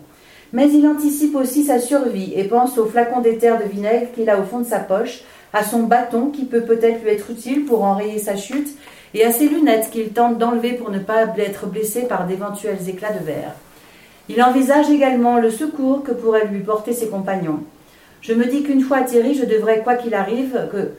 Mais il anticipe aussi sa survie et pense au flacon d'éther de vinaigre qu'il a au fond de sa poche à son bâton qui peut peut-être lui être utile pour enrayer sa chute, et à ses lunettes qu'il tente d'enlever pour ne pas être blessé par d'éventuels éclats de verre. Il envisage également le secours que pourraient lui porter ses compagnons. Je me dis qu'une fois atterri, je devrais, quoi qu'il arrive, que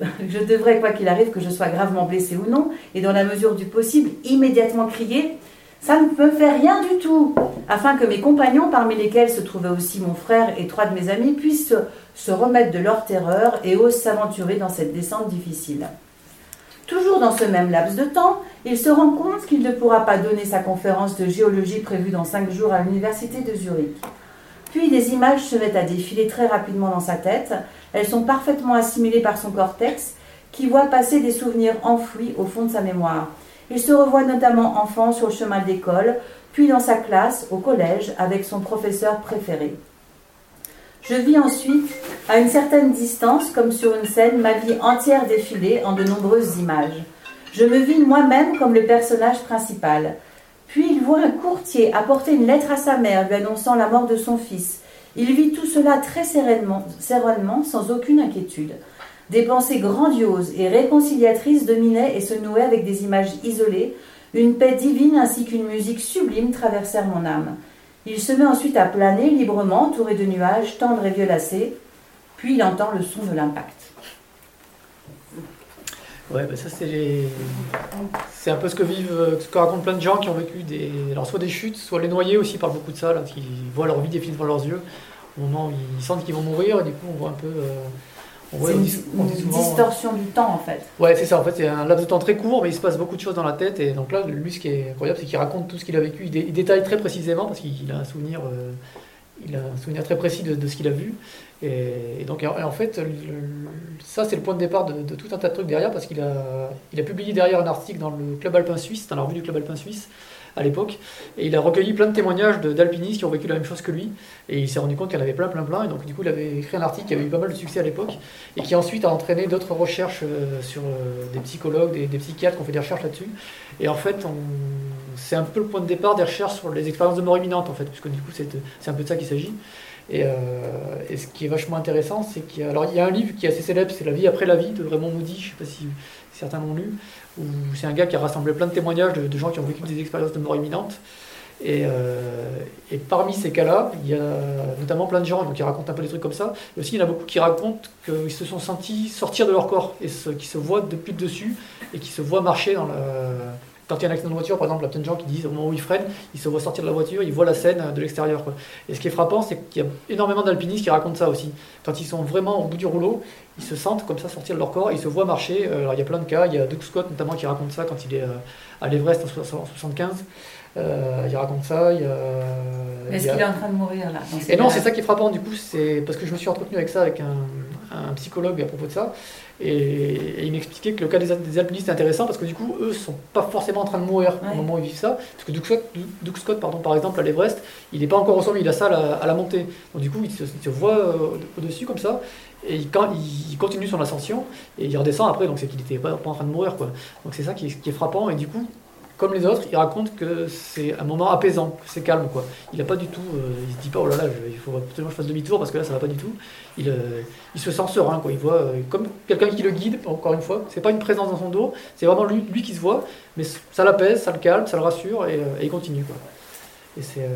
je devrais, quoi qu'il arrive, que je sois gravement blessé ou non, et dans la mesure du possible, immédiatement crier Ça ne me fait rien du tout afin que mes compagnons, parmi lesquels se trouvait aussi mon frère et trois de mes amis, puissent se remettre de leur terreur et osent s'aventurer dans cette descente difficile. Toujours dans ce même laps de temps, il se rend compte qu'il ne pourra pas donner sa conférence de géologie prévue dans cinq jours à l'université de Zurich. Puis des images se mettent à défiler très rapidement dans sa tête. Elles sont parfaitement assimilées par son cortex, qui voit passer des souvenirs enfouis au fond de sa mémoire. Il se revoit notamment enfant sur le chemin de l'école, puis dans sa classe, au collège, avec son professeur préféré. Je vis ensuite, à une certaine distance, comme sur une scène, ma vie entière défilée en de nombreuses images. Je me vis moi-même comme le personnage principal. Puis il voit un courtier apporter une lettre à sa mère lui annonçant la mort de son fils. Il vit tout cela très sereinement, sereinement sans aucune inquiétude. Des pensées grandioses et réconciliatrices dominaient et se nouaient avec des images isolées. Une paix divine ainsi qu'une musique sublime traversèrent mon âme. Il se met ensuite à planer librement, entouré de nuages tendres et violacés, puis il entend le son de l'impact. Ouais, bah ça c'est un peu ce que vivent, ce que racontent plein de gens qui ont vécu des, alors soit des chutes, soit les noyés aussi parlent beaucoup de ça, là, qui voient leur vie défiler devant leurs yeux. Au moment où ils sentent qu'ils vont mourir, et du coup on voit un peu. euh, C'est une, dit- on dit une souvent- distorsion du temps en fait. Ouais, c'est ça. En fait, c'est un laps de temps très court, mais il se passe beaucoup de choses dans la tête. Et donc là, lui, ce qui est incroyable, c'est qu'il raconte tout ce qu'il a vécu. Il, dé- il détaille très précisément parce qu'il a un souvenir, euh, il a un souvenir très précis de, de ce qu'il a vu. Et, et donc, en, en fait, le- ça, c'est le point de départ de, de tout un tas de trucs derrière parce qu'il a, il a publié derrière un article dans le Club Alpin Suisse, dans la revue du Club Alpin Suisse à l'époque, et il a recueilli plein de témoignages d'alpinistes qui ont vécu la même chose que lui, et il s'est rendu compte qu'il y en avait plein, plein, plein, et donc du coup il avait écrit un article qui avait eu pas mal de succès à l'époque, et qui ensuite a entraîné d'autres recherches euh, sur euh, des psychologues, des, psychiatres qui ont fait des recherches là-dessus. Et en fait, c'est un peu le point de départ des recherches sur les expériences de mort imminente, en fait, puisque du coup, c'est un peu de ça qu'il s'agit. Et, euh, et ce qui est vachement intéressant, c'est qu'il y a, y a un livre qui est assez célèbre, c'est La vie après la vie de Raymond Moody, je ne sais pas si certains l'ont lu, où c'est un gars qui a rassemblé plein de témoignages de, gens qui ont vécu des expériences de mort imminente. Et, euh, et parmi ces cas-là, il y a notamment plein de gens donc, qui racontent un peu des trucs comme ça. Et aussi, il y en a beaucoup qui racontent qu'ils se sont sentis sortir de leur corps et qui se voient depuis le dessus et qui se voient marcher dans la... Quand il y a un accident de voiture, par exemple, il y a plein de gens qui disent au moment où ils freinent, ils se voient sortir de la voiture, ils voient la scène de l'extérieur. Et ce qui est frappant, c'est qu'il y a énormément d'alpinistes qui racontent ça aussi. Quand ils sont vraiment au bout du rouleau, ils se sentent comme ça sortir de leur corps, ils se voient marcher. Euh, Alors il y a plein de cas, il y a Doug Scott notamment qui raconte ça quand il est euh, à l'Everest en 1975. Euh, il raconte ça. Il est-ce a- qu'il est en train de mourir là et non, c'est ça qui est frappant du coup, c'est parce que je me suis entretenu avec ça avec un, un psychologue à propos de ça, et, et il m'expliquait que le cas des, des alpinistes est intéressant parce que du coup, eux sont pas forcément en train de mourir Ouais. au moment où ils vivent ça, parce que Doug Scott, Doug Scott, pardon, par exemple, à l'Everest, il n'est pas encore au sommet, il a ça à la, à la montée, donc du coup, il se, il se voit euh, au-dessus comme ça, et il, quand, il continue son ascension, et il redescend après, donc c'est qu'il n'était pas, pas en train de mourir, quoi. Donc c'est ça qui est, qui est frappant, et du coup, comme les autres, il raconte que c'est un moment apaisant, que c'est calme, quoi. Il n'a pas du tout, euh, il se dit pas oh là là, il faut absolument que je fasse demi-tour parce que là ça va pas du tout. Il, euh, il se sent serein, quoi. Il voit euh, comme quelqu'un qui le guide. Encore une fois, c'est pas une présence dans son dos, c'est vraiment lui, lui qui se voit, mais ça l'apaise, ça le calme, ça le rassure et, il continue, quoi. Et c'est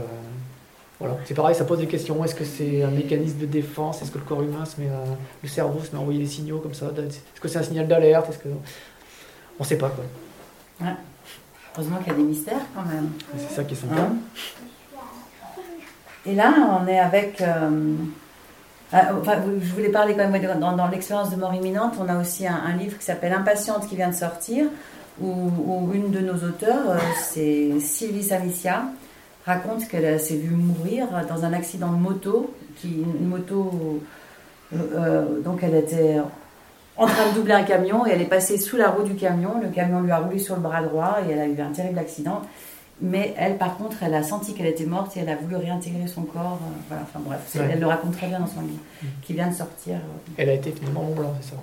voilà, c'est pareil, ça pose des questions. Est-ce que c'est un mécanisme de défense? Est-ce que le corps humain se met, à- le cerveau se met à envoyer des signaux comme ça? Est-ce que c'est un signal d'alerte? Est-ce que on sait pas, quoi. Heureusement qu'il y a des mystères quand même. C'est ça qui est sympa. Hein Et là, on est avec. euh, ah, enfin, je voulais parler quand même dans, dans l'expérience de mort imminente. On a aussi un, un livre qui s'appelle Impatiente qui vient de sortir, où, où une de nos auteurs, euh, c'est Sylvie Salicia, raconte qu'elle s'est vue mourir dans un accident de moto. Qui, une moto. euh, euh, donc elle était en train de doubler un camion et elle est passée sous la roue du camion. Le camion lui a roulé sur le bras droit et elle a eu un terrible accident. Mais elle, par contre, elle a senti qu'elle était morte et elle a voulu réintégrer son corps. euh, voilà, enfin bref, Ouais. elle le raconte très bien dans son livre, Mm. qui vient de sortir. euh, Elle a été finalement Mont Blanc, c'est ça.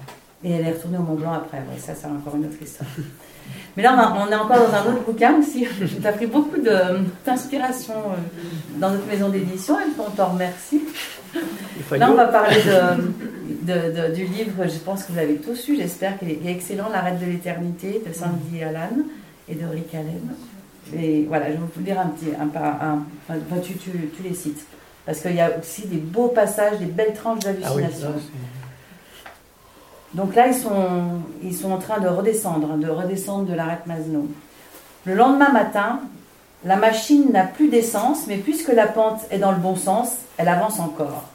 Et elle est retournée au Mont Blanc après. Ouais, ça, c'est encore une autre histoire. Mais là, on, est encore dans un autre bouquin aussi. Tu as pris beaucoup d'inspiration euh, dans notre maison d'édition et on t'en remercie. Là, on va parler de, de- de- du livre, je pense que vous l'avez tous lu, j'espère qu'il est, excellent, L'arrêt de l'éternité de Sandy Allan et de Rick Allen. Et voilà, je vais vous lire un petit. Un, enfin, tu, tu, tu les cites. Parce qu'il y a aussi des beaux passages, des belles tranches Ah oui, d'hallucination. Donc là, ils sont, ils sont en train de redescendre, de redescendre de l'arête Masno. Le lendemain matin, la machine n'a plus d'essence, mais puisque la pente est dans le bon sens, elle avance encore.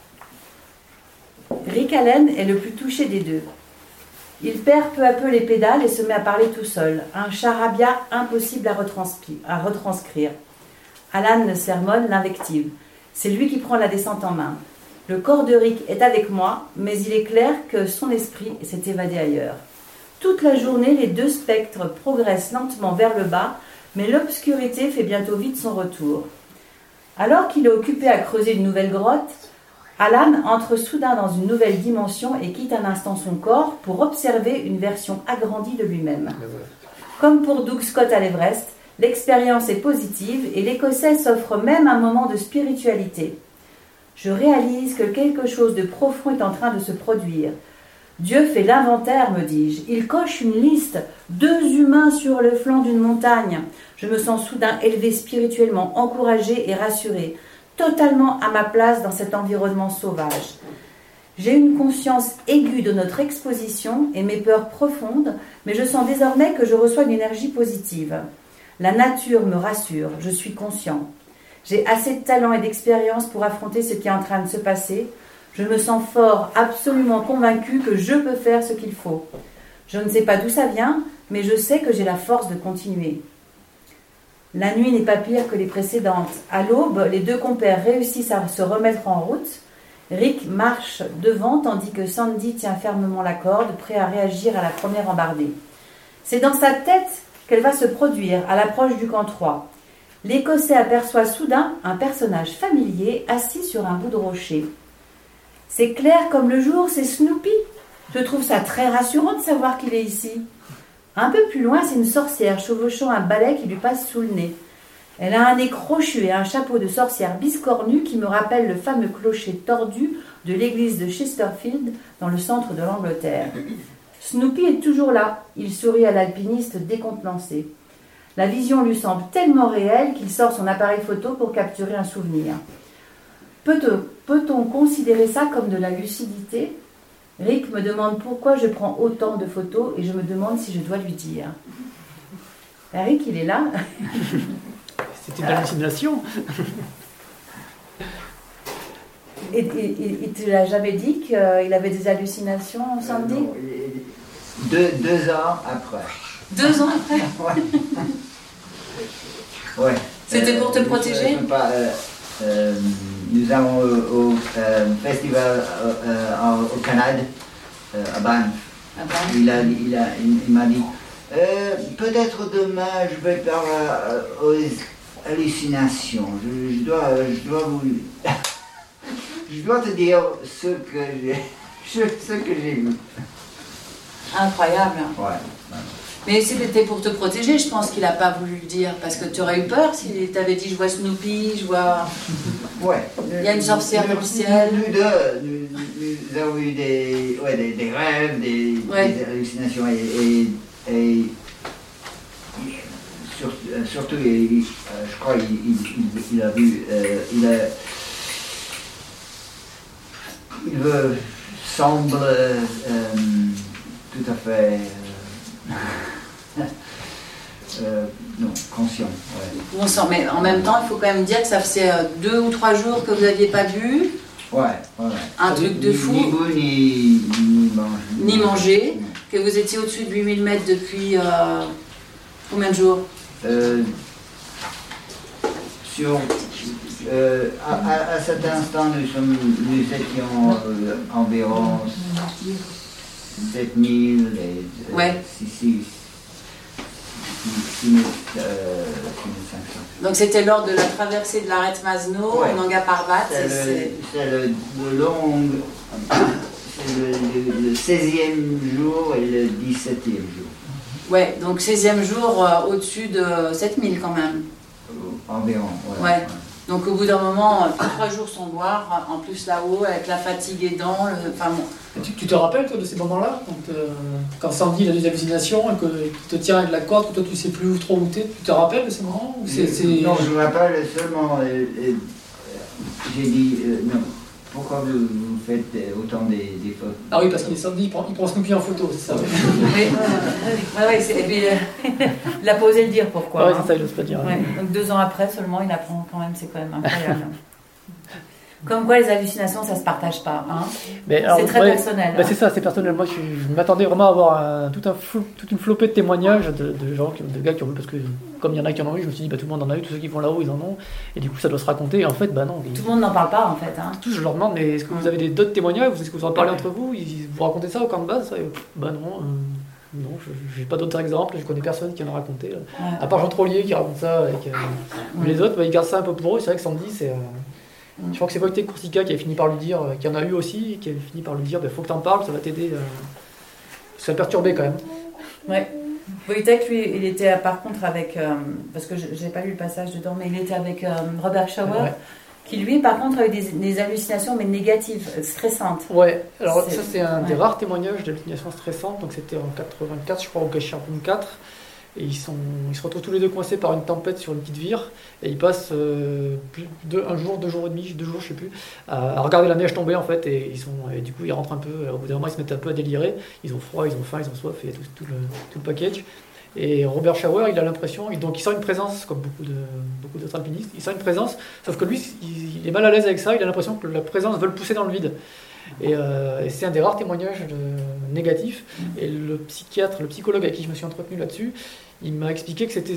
Rick Allen est le plus touché des deux. Il perd peu à peu les pédales et se met à parler tout seul, un charabia impossible à, à retranscrire. Alan le sermonne, l'invective. C'est lui qui prend la descente en main. Le corps de Rick est avec moi, mais il est clair que son esprit s'est évadé ailleurs. Toute la journée, les deux spectres progressent lentement vers le bas, mais l'obscurité fait bientôt vite son retour. Alors qu'il est occupé à creuser une nouvelle grotte, Alan entre soudain dans une nouvelle dimension et quitte un instant son corps pour observer une version agrandie de lui-même. Comme pour Doug Scott à l'Everest, l'expérience est positive et l'Écossais s'offre même un moment de spiritualité. Je réalise que quelque chose de profond est en train de se produire. Dieu fait l'inventaire, me dis-je. Il coche une liste. Deux humains sur le flanc d'une montagne. Je me sens soudain élevé spirituellement, encouragé et rassuré, totalement à ma place dans cet environnement sauvage. J'ai une conscience aiguë de notre exposition et mes peurs profondes, mais je sens désormais que je reçois une énergie positive. La nature me rassure, je suis conscient. J'ai assez de talent et d'expérience pour affronter ce qui est en train de se passer. Je me sens fort, absolument convaincu que je peux faire ce qu'il faut. Je ne sais pas d'où ça vient, mais je sais que j'ai la force de continuer. La nuit n'est pas pire que les précédentes. À l'aube, les deux compères réussissent à se remettre en route. Rick marche devant tandis que Sandy tient fermement la corde, prêt à réagir à la première embardée. C'est dans sa tête qu'elle va se produire à l'approche du camp 3. L'Écossais aperçoit soudain un personnage familier assis sur un bout de rocher. C'est clair comme le jour, c'est Snoopy. Je trouve ça très rassurant de savoir qu'il est ici. Un peu plus loin, c'est une sorcière chevauchant un balai qui lui passe sous le nez. Elle a un nez crochu et un chapeau de sorcière biscornu qui me rappelle le fameux clocher tordu de l'église de Chesterfield dans le centre de l'Angleterre. Snoopy est toujours là. Il sourit à l'alpiniste décontenancé. La vision lui semble tellement réelle qu'il sort son appareil photo pour capturer un souvenir. Peut-on considérer ça comme de la lucidité? Rick me demande pourquoi je prends autant de photos et je me demande si je dois lui dire. Ben, Rick, il est là. C'était une hallucination. Et, et- et- il te l'a jamais dit qu'il avait des hallucinations, Sandy? Non, il- deux, deux ans après. Deux ans après Ouais. C'était pour te je- protéger euh, euh, Nous avons au, au, euh, festival euh, euh, au Canada, euh, à Banff. Ah ben, Il a- il a- il- m'a dit Euh, peut-être demain je vais faire euh, aux hallucinations. Je, je dois, je dois vous, je dois te dire ce que j'ai, ce que j'ai vu. Incroyable. Ouais. Mais c'était pour te protéger, je pense qu'il n'a pas voulu le dire. Parce que tu aurais eu peur s'il t'avait dit je vois Snoopy, je vois. Ouais. Il y a une sorcière dans le ciel. Nous deux, nous, avons eu des, ouais, des, des rêves, des, Ouais. des hallucinations et, et, et sur- euh, surtout, il- euh, je crois qu'il il, a vu, euh, il a, il veut, semble euh, tout à fait, euh, euh, non, conscient. Ouais. Sang, mais en même temps, il faut quand même dire que ça faisait euh, deux ou trois jours que vous n'aviez pas bu, Ouais, ouais. Un truc de fou. Ni bu, ni, ni manger. ni manger, que vous étiez au-dessus de 8000 mètres depuis euh, combien de jours? Euh, sur, à, à- à cet instant, nous, sommes, nous étions environ 7000 et Ouais. 6500. euh, Donc c'était lors de la traversée de l'arête Masno, Ouais. en Parbat. C'est long, le 16e jour et le 17e jour. Ouais, donc 16e jour euh, au-dessus de 7000 quand même. Environ, ouais. Ouais. Donc au bout d'un moment, euh, trois jours sans boire, en plus là-haut, avec la fatigue aidant, le... enfin bon. Tu, tu te rappelles toi de ces moments-là quand, euh, quand Sandy il a des hallucinations et qu'il te tient avec la corde, que toi tu sais plus où trop où t'es, tu te rappelles de ces moments ou c'est, c'est- Non, je me rappelle seulement. euh, euh, J'ai dit euh, non. Pourquoi vous, vous faites euh, autant des, des fautes Ah oui, parce qu'il est Sandy, il prend, il prend Snoopy en photo, c'est ça. Oui, ouais, ouais, c'est- et puis, euh, il a pas osé le dire pourquoi. Ouais, hein. c'est ça, il n'ose pas dire. Ouais, Donc deux ans après seulement, il apprend quand même, c'est quand même incroyable. Comme quoi les hallucinations, ça se partage pas. Hein. C'est très ouais, personnel. bah, hein. c'est ça, c'est personnel. Moi, je, je m'attendais vraiment à avoir un- tout un flou- toute une flopée de témoignages de, de gens, qui- de gars qui ont vu, parce que comme il y en a qui en ont eu, je me suis dit, bah, tout le monde en a eu, tous ceux qui vont là-haut, ils en ont. Et du coup, ça doit se raconter. Et en fait, bah non. Tout le monde n'en parle pas en fait. Hein. tous, je leur demande, mais est-ce que vous avez des- d'autres témoignages? Est-ce que vous en parlez entre vous? Ils vous racontez ça au camp de base? Et, Bah non, euh, non, je n'ai pas d'autres exemples, je connais personne qui en a raconté. là. Ouais. À part Jean Trollier qui raconte ça avec. euh, mais Les autres, bah, ils gardent ça un peu pour eux. C'est vrai que Sandy, c'est. euh. Je crois que c'est Wojtek Kursika qui a fini par lui dire, euh, qui en a eu aussi, qui a fini par lui dire, il faut que t'en parles, ça va t'aider. euh. Ça l'a perturbé quand même. Ouais. Wojtek, lui, il était euh, par contre avec, euh, parce que je n'ai pas lu le passage dedans, mais il était avec euh, Robert Schauer, Ouais. qui lui, par contre, a eu des, des hallucinations, mais négatives, stressantes. Ouais, alors ça c'est un des rares témoignages d'hallucinations stressantes, donc c'était en 84 je crois au Gacharbon 4, et ils, se retrouvent tous les deux coincés par une tempête sur une petite vire, et ils passent euh, un jour, deux jours et demi, deux jours je sais plus, à, regarder la neige tomber en fait, et, du coup ils rentrent un peu, au bout d'un moment ils se mettent un peu à délirer, ils ont froid, ils ont faim, ils ont soif, et tout, le, package. Et Robert Schauer, il a l'impression, donc il sent une présence, comme beaucoup de beaucoup d'autres alpinistes, il sent une présence, sauf que lui, il est mal à l'aise avec ça, il a l'impression que la présence veut le pousser dans le vide. Et, euh, et c'est un des rares témoignages de- négatifs. Et le psychiatre, le psychologue avec qui je me suis entretenu là-dessus, il m'a expliqué que c'était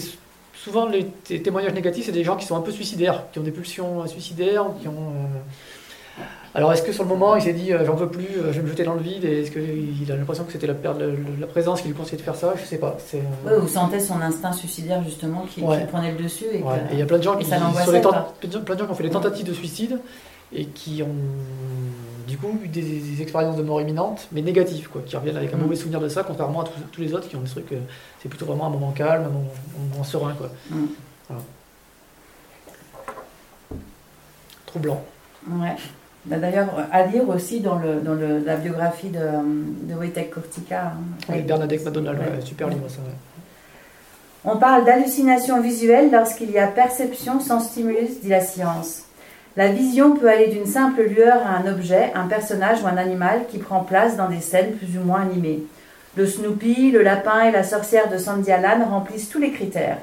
souvent les té- témoignages négatifs, c'est des gens qui sont un peu suicidaires, qui ont des pulsions suicidaires, qui ont. euh, Alors est-ce que sur le moment il s'est dit euh, j'en veux plus, euh, je vais me jeter dans le vide, et est-ce qu'il a l'impression que c'était la présence qui lui conseillait de faire ça? Je sais pas. Euh, Ouais, vous sentez son instinct suicidaire justement qui, qui prenait le dessus et Ouais, il y a plein de gens qui, gens qui ont fait des tentatives de suicide et qui ont du coup eu des, des expériences de mort imminente, mais négatives, quoi, qui reviennent avec un Mm. mauvais souvenir de ça, contrairement à tous, tous les autres qui ont des trucs, euh, c'est plutôt vraiment un moment calme, un moment, un moment serein, quoi. Mm. Voilà. Troublant. Ouais. Bah, D'ailleurs, à lire aussi dans, le, dans le- la biographie de, de Wojtek Kurtika. hein. Oui, Bernadette Ouais. ouais, super livre ça. ouais. On parle d'hallucination visuelle lorsqu'il y a perception sans stimulus, dit la science. La vision peut aller d'une simple lueur à un objet, un personnage ou un animal qui prend place dans des scènes plus ou moins animées. Le Snoopy, le lapin et la sorcière de Sandy Allan remplissent tous les critères.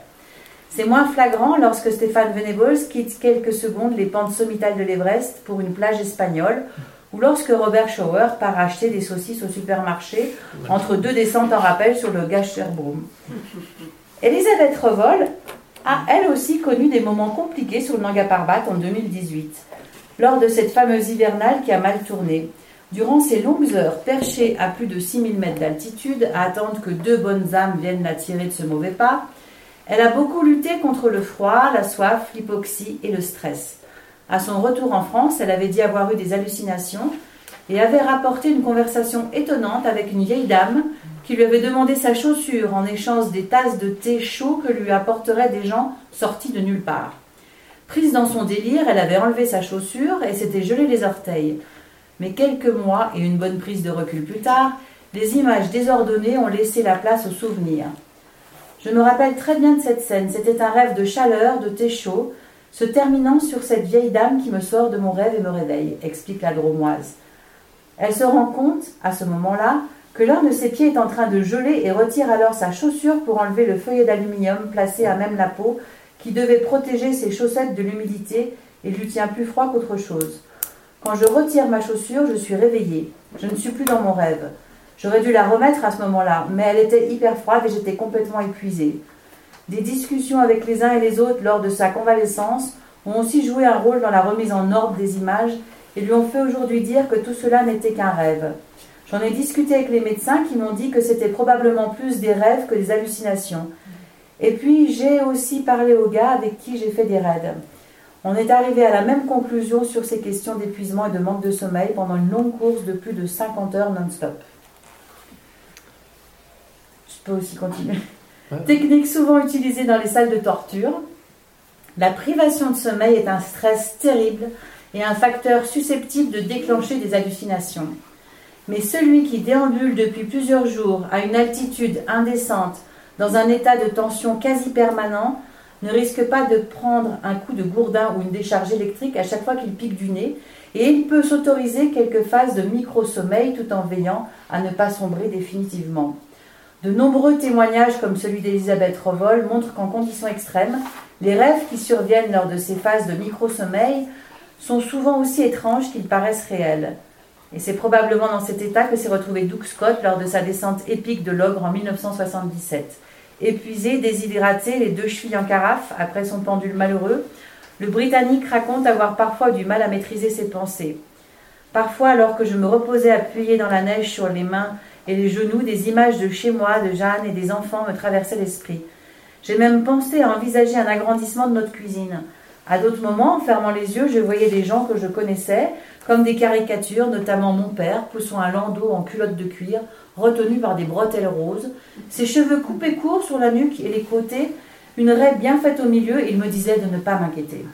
C'est moins flagrant lorsque Stéphane Venables quitte quelques secondes les pentes sommitales de l'Everest pour une plage espagnole, ou lorsque Robert Schauer part acheter des saucisses au supermarché entre deux descentes en rappel sur le Gasherbrum. Elisabeth Revol a elle aussi connu des moments compliqués sur le Nanga Parbat en 2018, lors de cette fameuse hivernale qui a mal tourné. Durant ces longues heures perchée à plus de 6000 mètres d'altitude à attendre que deux bonnes âmes viennent la tirer de ce mauvais pas, elle a beaucoup lutté contre le froid, la soif, l'hypoxie et le stress. À son retour en France, elle avait dit avoir eu des hallucinations et avait rapporté une conversation étonnante avec une vieille dame qui lui avait demandé sa chaussure en échange des tasses de thé chaud que lui apporteraient des gens sortis de nulle part. Prise dans son délire, elle avait enlevé sa chaussure et s'était gelé les orteils. Mais quelques mois et une bonne prise de recul plus tard, les images désordonnées ont laissé la place aux souvenirs. Je me rappelle très bien de cette scène. C'était un rêve de chaleur, de thé chaud, se terminant sur cette vieille dame qui me sort de mon rêve et me réveille, explique la dromoise. Elle se rend compte, à ce moment-là, que l'un de ses pieds est en train de geler et retire alors sa chaussure pour enlever le feuillet d'aluminium placé à même la peau qui devait protéger ses chaussettes de l'humidité et lui tient plus froid qu'autre chose. Quand je retire ma chaussure, je suis réveillée. Je ne suis plus dans mon rêve. J'aurais dû la remettre à ce moment-là, mais elle était hyper froide et j'étais complètement épuisée. Des discussions avec les uns et les autres lors de sa convalescence ont aussi joué un rôle dans la remise en ordre des images et lui ont fait aujourd'hui dire que tout cela n'était qu'un rêve. J'en ai discuté avec les médecins qui m'ont dit que c'était probablement plus des rêves que des hallucinations. Et puis j'ai aussi parlé aux gars avec qui j'ai fait des raids. On est arrivé à la même conclusion sur ces questions d'épuisement et de manque de sommeil pendant une longue course de plus de 50 heures non-stop. Je peux aussi continuer. Ouais. Technique souvent utilisée dans les salles de torture. La privation de sommeil est un stress terrible et un facteur susceptible de déclencher des hallucinations. Mais celui qui déambule depuis plusieurs jours à une altitude indécente, dans un état de tension quasi permanent, ne risque pas de prendre un coup de gourdin ou une décharge électrique à chaque fois qu'il pique du nez, et il peut s'autoriser quelques phases de micro-sommeil tout en veillant à ne pas sombrer définitivement. De nombreux témoignages comme celui d'Elisabeth Rovol montrent qu'en conditions extrêmes, les rêves qui surviennent lors de ces phases de micro-sommeil sont souvent aussi étranges qu'ils paraissent réels. Et c'est probablement dans cet état que s'est retrouvé Doug Scott lors de sa descente épique de l'ogre en 1977. Épuisé, déshydraté, les deux chevilles en carafe après son pendule malheureux, le Britannique raconte avoir parfois du mal à maîtriser ses pensées. Parfois, alors que je me reposais appuyé dans la neige sur les mains et les genoux, des images de chez moi, de Jeanne et des enfants me traversaient l'esprit. J'ai même pensé à envisager un agrandissement de notre cuisine. À d'autres moments, en fermant les yeux, je voyais des gens que je connaissais, comme des caricatures, notamment mon père, poussant un landau en culotte de cuir, retenu par des bretelles roses, ses cheveux coupés courts sur la nuque et les côtés, une raie bien faite au milieu, il me disait de ne pas m'inquiéter.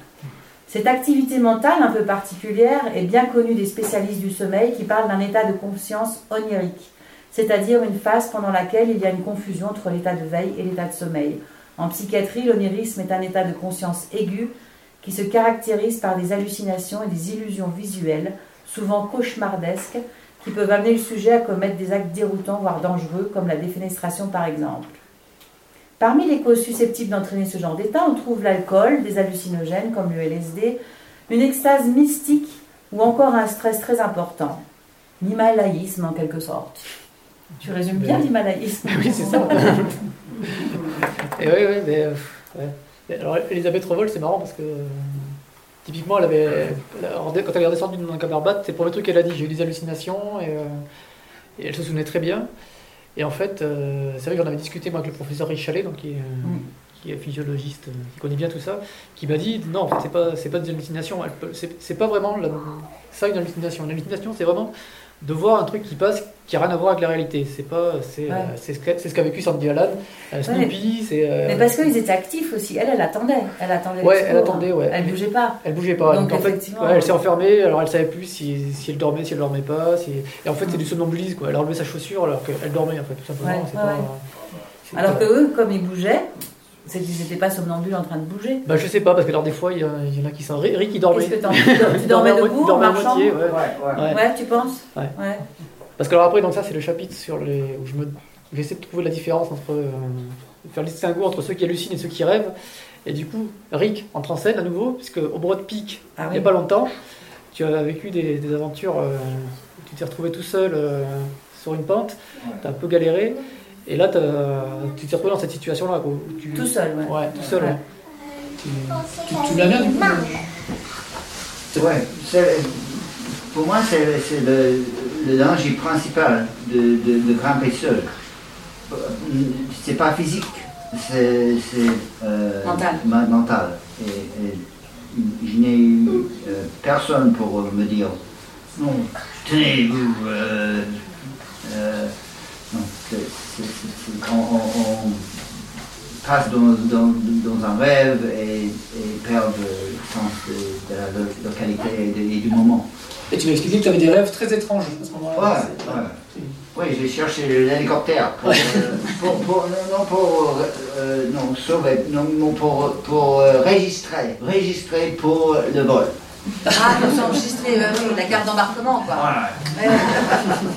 Cette activité mentale un peu particulière est bien connue des spécialistes du sommeil qui parlent d'un état de conscience onirique, c'est-à-dire une phase pendant laquelle il y a une confusion entre l'état de veille et l'état de sommeil. En psychiatrie, l'onirisme est un état de conscience aigu qui se caractérise par des hallucinations et des illusions visuelles, souvent cauchemardesques, qui peuvent amener le sujet à commettre des actes déroutants, voire dangereux, comme la défenestration par exemple. Parmi les causes susceptibles d'entraîner ce genre d'état, on trouve l'alcool, des hallucinogènes comme le LSD, une extase mystique ou encore un stress très important. L'himalayisme en quelque sorte. Tu résumes bien l'himalayisme? Oui, c'est ça. Et oui, oui, mais. euh, Alors, Elisabeth Revol, c'est marrant parce que. Typiquement, elle avait, quand elle est redescendue dans un cabarbat, c'est le premier truc qu'elle a dit. J'ai eu des hallucinations et, euh, et elle se souvenait très bien. Et en fait, euh, c'est vrai que j'en avais discuté moi, avec le professeur Richalet, donc qui est, euh, Mm. qui est physiologiste, qui connaît bien tout ça, qui m'a dit non, en fait, c'est pas, pas des hallucinations. C'est c'est pas vraiment la- ça une hallucination. Une hallucination, c'est vraiment de voir un truc qui passe qui a rien à voir avec la réalité. C'est pas, c'est, euh, c'est ce qu'a c'est ce qu'a vécu Sandy Alan, euh, Snoopy, c'est. euh, Mais parce qu'ils étaient actifs aussi. Elle, elle attendait. Elle attendait. Ouais, elle attendait, ouais. Elle bougeait pas. Elle bougeait pas. Donc, Donc, en fait, effectivement, ouais, elle s'est enfermée, alors elle savait plus si, si elle dormait, si elle dormait pas. si- Et en fait, c'est du somnambulisme, quoi. Elle a enlevé sa chaussure alors qu'elle dormait, en fait, tout simplement. C'est pas- c'est Alors pas- que eux, comme ils bougeaient, c'est qu'ils n'étaient pas somnambules en train de bouger. Bah, je sais pas, parce que alors, des fois, il y, en a qui sont. Rick, il dormait. Qu'est-ce que tu, tu dormais debout il en dormait à marchant moitié, ouais. Ouais, ouais. Ouais. Ouais, tu penses Ouais. Ouais. Parce que alors après, donc ça, c'est le chapitre sur les. où je me. J'essaie de trouver la différence entre. euh, faire le distinguo entre ceux qui hallucinent et ceux qui rêvent. Et du coup, Rick entre en scène à nouveau, puisque au Broad Peak, Ah il n'y a pas longtemps, tu as vécu des, des aventures. euh, où tu t'es retrouvé tout seul euh, sur une pente, tu as un peu galéré. Et là, tu t'es retrouvé dans cette situation-là. quoi, où tu- Tout seul, ouais. Ouais, tout seul. Ouais. ouais. Tu, tu, tu l'as bien du coup Ouais, pour moi, c'est le, le danger principal de, de, de grimper seul. C'est pas physique, c'est euh, Mental. ma- mental. Et, et je n'ai eu euh, personne pour me dire non, tenez, vous. euh, euh, non, c'est- on, passe dans, dans, dans un rêve et, et perd le sens de, de la lo- localité et, de- et du moment. Et tu m'as expliqué que tu avais des rêves très étranges à ce moment-là. Ouais, ouais. Oui, j'ai cherché l'hélicoptère pour, euh, pour, pour- non, pour euh, non, sauver, non, non, pour, pour euh, registrer, registrer pour le vol. Ah, pour s'enregistrer, ouais, oui, la carte d'embarquement, quoi. Ouais, ouais.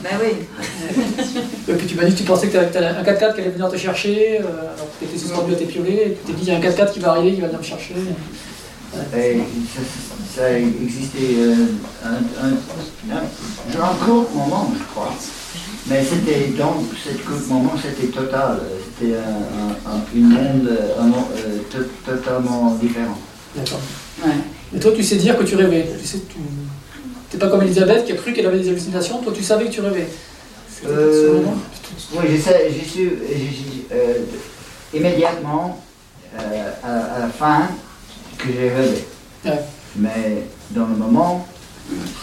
Ben oui. Et puis tu m'as dit que tu pensais que tu avais un 4x4 qui allait venir te chercher, euh, alors que tu étais suspendu à tes piolets, tu t'es dit il y a un 4x4 qui va arriver, qui va venir me chercher. Et ça, ça existait euh, un, un, un, un court moment, je crois. Mais c'était dans cette court moment, c'était total. C'était un, un, un, une monde, euh, totalement différent. D'accord. Ouais. Et toi, tu sais dire que tu rêvais. Tu sais, tu n'es pas comme Elisabeth qui a cru qu'elle avait des hallucinations. Toi, tu savais que tu rêvais. Euh, Oui, je sais, j'ai su euh, immédiatement euh, à, à la fin que j'ai rêvé. Ouais. Mais dans le moment,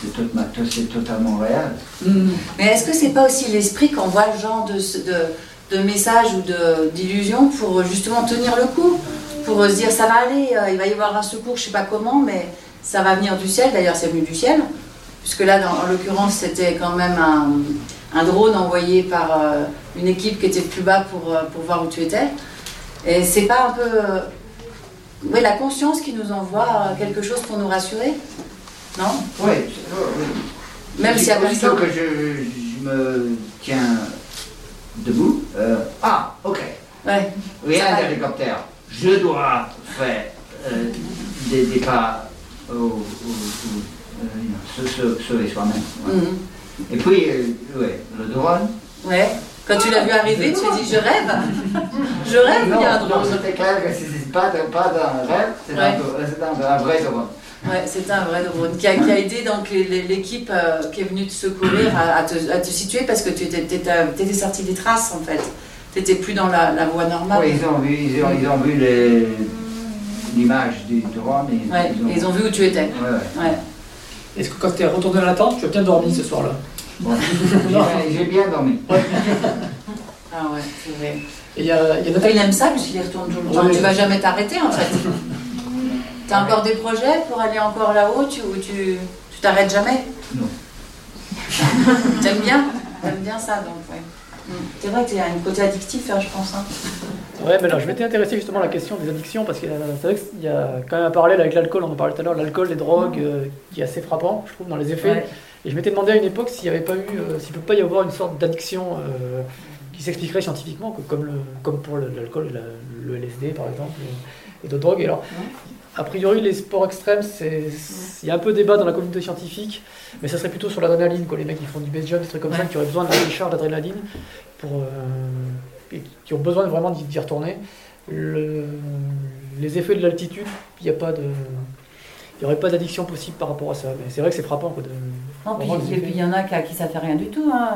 c'est tout- totalement réel. Hmm. Mais est-ce que c'est pas aussi l'esprit qui envoie ce genre de, de, de messages ou de- d'illusions pour justement tenir le coup? Pour se dire ça va aller, euh, il va y avoir un secours, je sais pas comment, mais ça va venir du ciel. D'ailleurs, c'est venu du ciel, puisque là, dans- en l'occurrence, c'était quand même un, un drone envoyé par euh, une équipe qui était plus bas pour, euh, pour voir où tu étais. Et c'est pas un peu. euh, oui, la conscience qui nous envoie quelque chose pour nous rassurer Non? Oui, oui. Même a Aussitôt personne. que je, je me tiens debout, euh, ah, ok, Ouais. rien Ça va. Je dois faire euh, des, pas au, au- au- euh, sauver soi-même. ouais. Mhm. Et puis, euh, ouais, le drone. Ouais. Quand tu l'as vu arriver, tu t'es dit je rêve. Je rêve, non, il y a un non, drone. c'était clair que c'est pas, pas d'un rêve, c'est Ouais. un, un- un vrai drone. Ouais, c'était un vrai drone qui a, qui a aidé donc l'équipe euh, qui est venue te secourir à, à te, à te situer parce que tu étais, t'étais sorti des traces en fait. Tu n'étais plus dans la, la voie normale. Oui, ils ont vu, ils ont, ils ont vu les- l'image du drone. Et Ouais, et ils ont vu où tu étais. Ouais, ouais. Ouais. Est-ce que quand tu es retourné dans la tente, tu as bien dormi ce soir-là Bon, j'ai- bien dormi. Ah ouais, c'est vrai. Et il y a, il y a Toi, Nathalie- il aime ça puisqu'il y retourne tout le temps. Tu vas jamais t'arrêter en fait. Tu as encore des projets pour aller encore là-haut tu, ou tu tu t'arrêtes jamais? Non. T'aimes bien? T'aimes bien ça donc, ouais. Mm. C'est vrai qu'il y a un côté addictif, hein, je pense. hein. Ouais, mais là, je m'étais intéressé justement à la question des addictions parce que euh, c'est qu'il y a quand même un parallèle avec l'alcool, on en parlait tout à l'heure, l'alcool, les drogues, euh, qui est assez frappant, je trouve, dans les effets. Ouais. Et je m'étais demandé à une époque s'il n'y avait pas eu, euh, s'il ne peut pas y avoir une sorte d'addiction euh, qui s'expliquerait scientifiquement, que- comme, le, comme pour l'alcool, la- le LSD par exemple, et, d'autres drogues. Et alors, a priori, les sports extrêmes, c'est, il y a un peu débat dans la communauté scientifique, mais ça serait plutôt sur l'adrénaline, quoi. Les mecs qui font du base jump, des trucs comme ça, qui auraient besoin de la décharge d'adrénaline pour, euh, et qui ont besoin vraiment d'y, retourner. Le- les effets de l'altitude, il n'y a pas de. Il n'y aurait pas d'addiction possible par rapport à ça. Mais c'est vrai que c'est frappant. Quoi, de... Non, puis, Vraiment, les et puis il y en a qui, à qui ça fait rien du tout. Hein,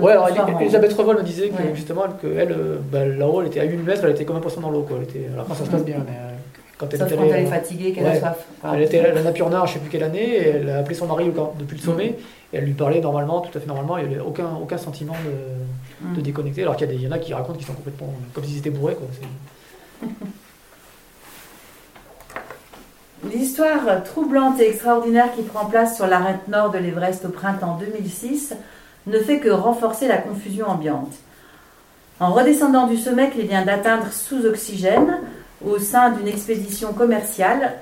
Ouais, alors soir, on- Elisabeth Revol me disait que Ouais. justement, que elle, euh, bah, là-haut, elle était à 8 mètres, elle était comme un poisson dans l'eau. Quoi. Elle était... Alors quand ça se passe bien, mais euh, quand elle Sauf était quand elle est fatiguée, qu'elle ouais. a soif. Elle était à la Nature Nord, je sais plus quelle année, et elle a appelé son mari depuis le sommet, et elle lui parlait normalement, tout à fait normalement, il n'y avait aucun, aucun sentiment de, Mm. de déconnecter, alors qu'il y, en a qui racontent qu'ils sont complètement comme s'ils étaient bourrés. Quoi. L'histoire troublante et extraordinaire qui prend place sur l'arête nord de l'Everest au printemps 2006 ne fait que renforcer la confusion ambiante. En redescendant du sommet qu'il vient d'atteindre sous oxygène, au sein d'une expédition commerciale,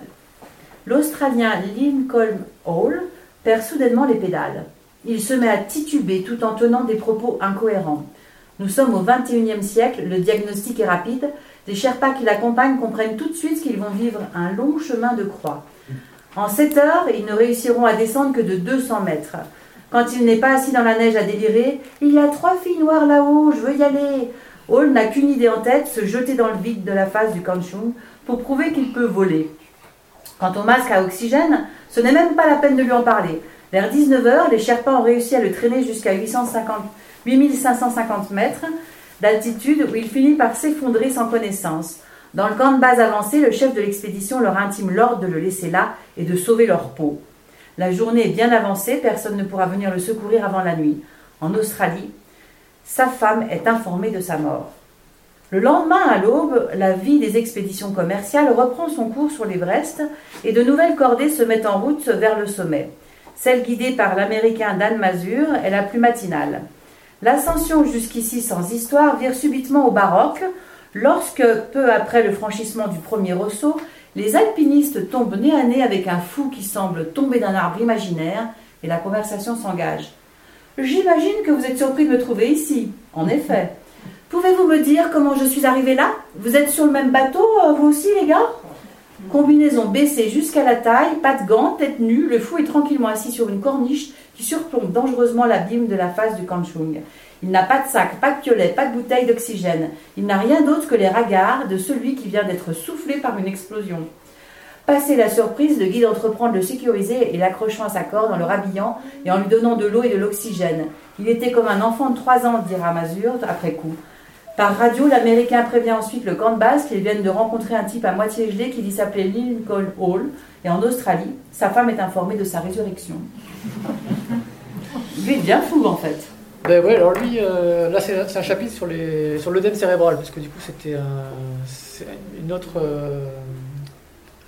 l'Australien Lincoln Hall perd soudainement les pédales. Il se met à tituber tout en tenant des propos incohérents. Nous sommes au XXIe siècle, le diagnostic est rapide, les Sherpas qui l'accompagnent comprennent tout de suite qu'ils vont vivre un long chemin de croix. En 7 heures, ils ne réussiront à descendre que de 200 mètres. Quand il n'est pas assis dans la neige à délirer, il y a trois filles noires là-haut, je veux y aller. Hall n'a qu'une idée en tête, se jeter dans le vide de la face du Kanchung pour prouver qu'il peut voler. Quant au masque à oxygène, ce n'est même pas la peine de lui en parler. Vers 19h, les Sherpas ont réussi à le traîner jusqu'à 850 8550 mètres d'altitude où il finit par s'effondrer sans connaissance. Dans le camp de base avancé, le chef de l'expédition leur intime l'ordre de le laisser là et de sauver leur peau. La journée est bien avancée, personne ne pourra venir le secourir avant la nuit. En Australie, sa femme est informée de sa mort. Le lendemain, à l'aube, la vie des expéditions commerciales reprend son cours sur l'Everest et de nouvelles cordées se mettent en route vers le sommet. Celle guidée par l'Américain Dan Mazur est la plus matinale. L'ascension jusqu'ici sans histoire vire subitement au baroque lorsque, peu après le franchissement du premier ressaut, les alpinistes tombent nez à nez avec un fou qui semble tomber d'un arbre imaginaire et la conversation s'engage. J'imagine que vous êtes surpris de me trouver ici. En effet. Pouvez-vous me dire comment je suis arrivé là? Vous êtes sur le même bateau, euh, vous aussi, les gars? Combinaison baissée jusqu'à la taille, pas de gants, tête nue, le fou est tranquillement assis sur une corniche qui surplombe dangereusement l'abîme de la face du Kanchung. Il n'a pas de sac, pas de piolet, pas de bouteille d'oxygène. Il n'a rien d'autre que les ragards de celui qui vient d'être soufflé par une explosion. Passé la surprise, le guide entreprend de le sécuriser et l'accrochant à sa corde en le rhabillant et en lui donnant de l'eau et de l'oxygène. Il était comme un enfant de 3 ans, dira Mazur après coup. Par radio, l'Américain prévient ensuite le camp de base qu'ils viennent de rencontrer un type à moitié gelé qui dit s'appeler Lincoln Hall. Et en Australie, sa femme est informée de sa résurrection. Lui bien fou en fait. Ben ouais, alors lui, euh, là c'est un chapitre sur cérébral, parce que du coup c'était une autre, euh,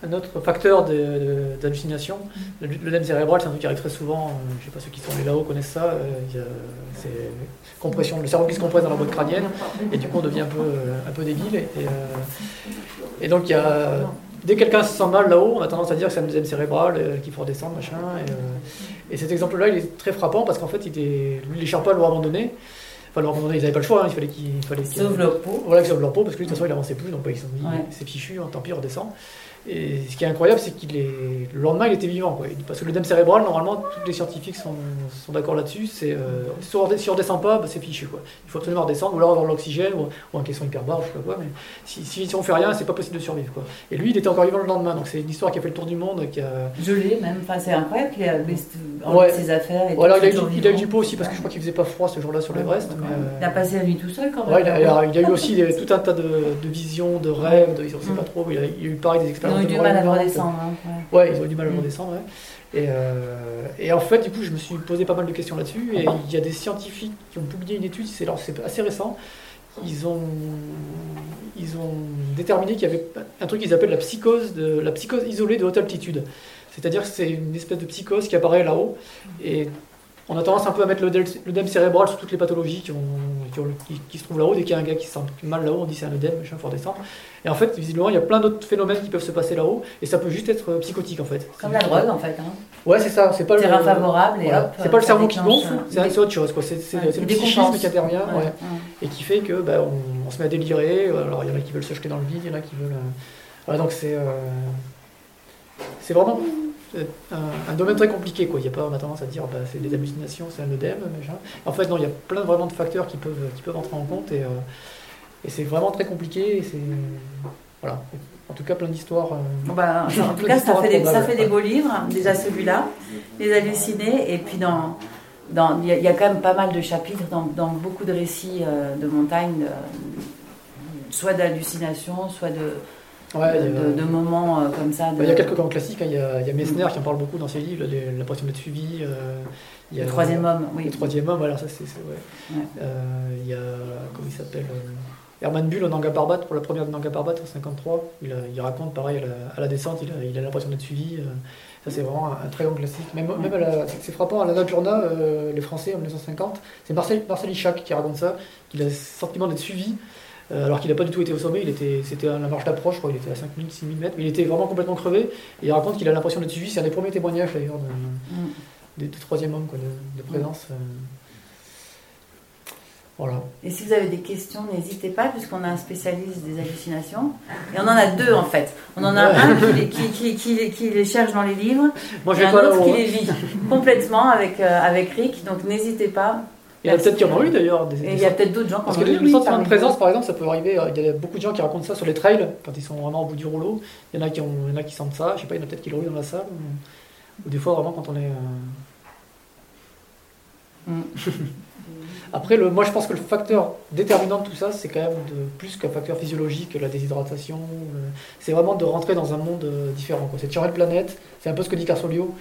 un autre facteur d'hallucination. Le- L'œdème cérébral, c'est un truc qui arrive très souvent, euh, je sais pas ceux qui sont allés là-haut connaissent ça, euh, c'est compression, le cerveau qui se compresse dans la boîte crânienne, et du coup on devient un peu, euh, un peu débile. Et, et donc il y a, dès que quelqu'un se sent mal là-haut, on a tendance à dire que c'est un œdème cérébral, qu'il faut redescendre, machin. Et, et cet exemple-là, il est très frappant parce qu'en fait, il est, lui, les Sherpas l'ont abandonné. Enfin, l'ont abandonné, ils n'avaient pas le choix, hein, il fallait qu'ils il fallait qu'ils- Sauve leur peau. Voilà, qu'ils sauvent leur peau parce que lui, de toute façon, il avançait plus, donc bah, ils se sont dit, Ouais. c'est fichu, hein, tant pis, on redescend. Et ce qui est incroyable, c'est qu'il est. Le lendemain, il était vivant. Quoi. Parce que l'œdème cérébral, normalement, tous les scientifiques sont, sont d'accord là-dessus. C'est, euh, si, on, on redescend pas, bah, c'est fichu. Quoi. Il faut absolument redescendre, ou alors avoir l'oxygène, ou, ou un caisson hyperbare, je sais pas quoi. Mais si, si, si on fait rien, c'est pas possible de survivre. Quoi. Et lui, il était encore vivant le lendemain. Donc c'est une histoire qui a fait le tour du monde. Qui a... Je l'ai même. Enfin, c'est incroyable qu'il enlevé Ouais. ses affaires. Et alors, il a, eu, il a eu du pot aussi, parce que je crois qu'il faisait pas froid ce jour-là sur l'Everest. euh, Il a passé la nuit tout seul quand même. Ouais, il, a, il a- il a eu aussi des- tout un tas de, de visions, de rêves, de, on ne sait pas trop. Il a, il a eu pareil des expériences. Ont eu du mal à redescendre. hein, ouais. Ouais, ils ont eu du mal à redescendre. Ouais. Et, euh, et en fait, du coup, je me suis posé pas mal de questions là-dessus. Et il y a des scientifiques qui ont publié une étude, c'est assez récent. Ils ont, ils ont déterminé qu'il y avait un truc qu'ils appellent la psychose, de, la psychose isolée de haute altitude. C'est-à-dire que c'est une espèce de psychose qui apparaît là-haut. Et on a tendance un peu à mettre l'œdème cérébral sur toutes les pathologies qui, ont- qui, ont- qui- qui se trouvent là-haut. Dès qu'il y a un gars qui se sent mal là-haut, on dit c'est un œdème, machin, faut redescendre. Et en fait, visiblement, il y a plein d'autres phénomènes qui peuvent se passer là-haut. Et ça peut juste être euh, psychotique, en fait. Comme la drogue en fait. Hein. Ouais, c'est ça. C'est pas Terrain le favorable et voilà. hop. C'est pas le ça cerveau qui gonfle, euh, c'est autre chose. C'est Ouais, le psychisme qui intervient, Ouais, et qui fait que bah, on, on se met à délirer. Alors il y en a qui veulent se jeter dans le vide, il y en a qui veulent. euh, Voilà, donc c'est euh, c'est vraiment euh, un, un domaine très compliqué. Quoi. Il y a pas on a tendance à dire bah, c'est des hallucinations, c'est un œdème, machin. En fait, non, il y a plein vraiment de facteurs qui peuvent qui peuvent entrer en compte et, euh, et c'est vraiment très compliqué. et c'est voilà. En tout cas, plein d'histoires. euh, bah, en tout cas, ça fait, des, ça fait des beaux livres, hein. déjà celui-là, Les hallucinés, et puis dans. dans- Il y, a- il y a quand même pas mal de chapitres dans, dans beaucoup de récits euh, de montagne, de- soit d'hallucinations, soit de, ouais, de, il y a- de- de moments euh, comme ça. de- Il y a quelques grands classiques, hein. il y, a, il y a Messner qui en parle beaucoup dans ses livres, l'impression d'être suivi. euh, il y a Le troisième homme, oui. Le troisième homme, voilà, ça c'est. ouais. Ouais. Euh, il y a. Comment il s'appelle euh, Herman Bull au Nanga Parbat, pour la première de Nanga Parbat en 53. Il, il raconte pareil à la, à la descente, il a il a l'impression d'être suivi. ça c'est vraiment un, très grand classique. Même, même à la- c'est frappant, à la Nocturna, euh, les Français en 1950, c'est Marcel, Marcel Ichac qui raconte ça, qu'il a le sentiment d'être suivi. Euh, alors qu'il n'a pas du tout été au sommet, il était, c'était à la marche d'approche, je crois, il était à 5000, 6000 mètres, mais il était vraiment complètement crevé. Et il raconte qu'il a l'impression d'être suivi, c'est un des premiers témoignages d'ailleurs de, Mm. troisième hommes, quoi, de, de présence. euh. Voilà. Et si vous avez des questions, n'hésitez pas, puisqu'on a un spécialiste des hallucinations. Et on en a deux, en fait. On en a un qui les, qui, qui, qui les- qui les cherche dans les livres, Moi, je et un autre qui les vit complètement avec, euh, avec Rick. Donc n'hésitez pas. Il y en a peut-être qui en ont eu d'ailleurs. Des, Et il y a peut-être d'autres gens qui Parce en que ont eu, le sentiment de présence, par exemple, ça peut arriver. euh, Il y a beaucoup de gens qui racontent ça sur les trails, quand ils sont vraiment au bout du rouleau. Il y en a qui, ont, il y en a qui sentent ça. Je sais pas, il y en a peut-être qui l'ont eu dans la salle. Ou, ou des fois, vraiment, quand on est. euh, Mm. Après, le, moi, je pense que le facteur déterminant de tout ça, c'est quand même de, plus qu'un facteur physiologique, la déshydratation. C'est vraiment de rentrer dans un monde euh, différent. C'est de changer de planète. C'est un peu ce que dit Carsolio.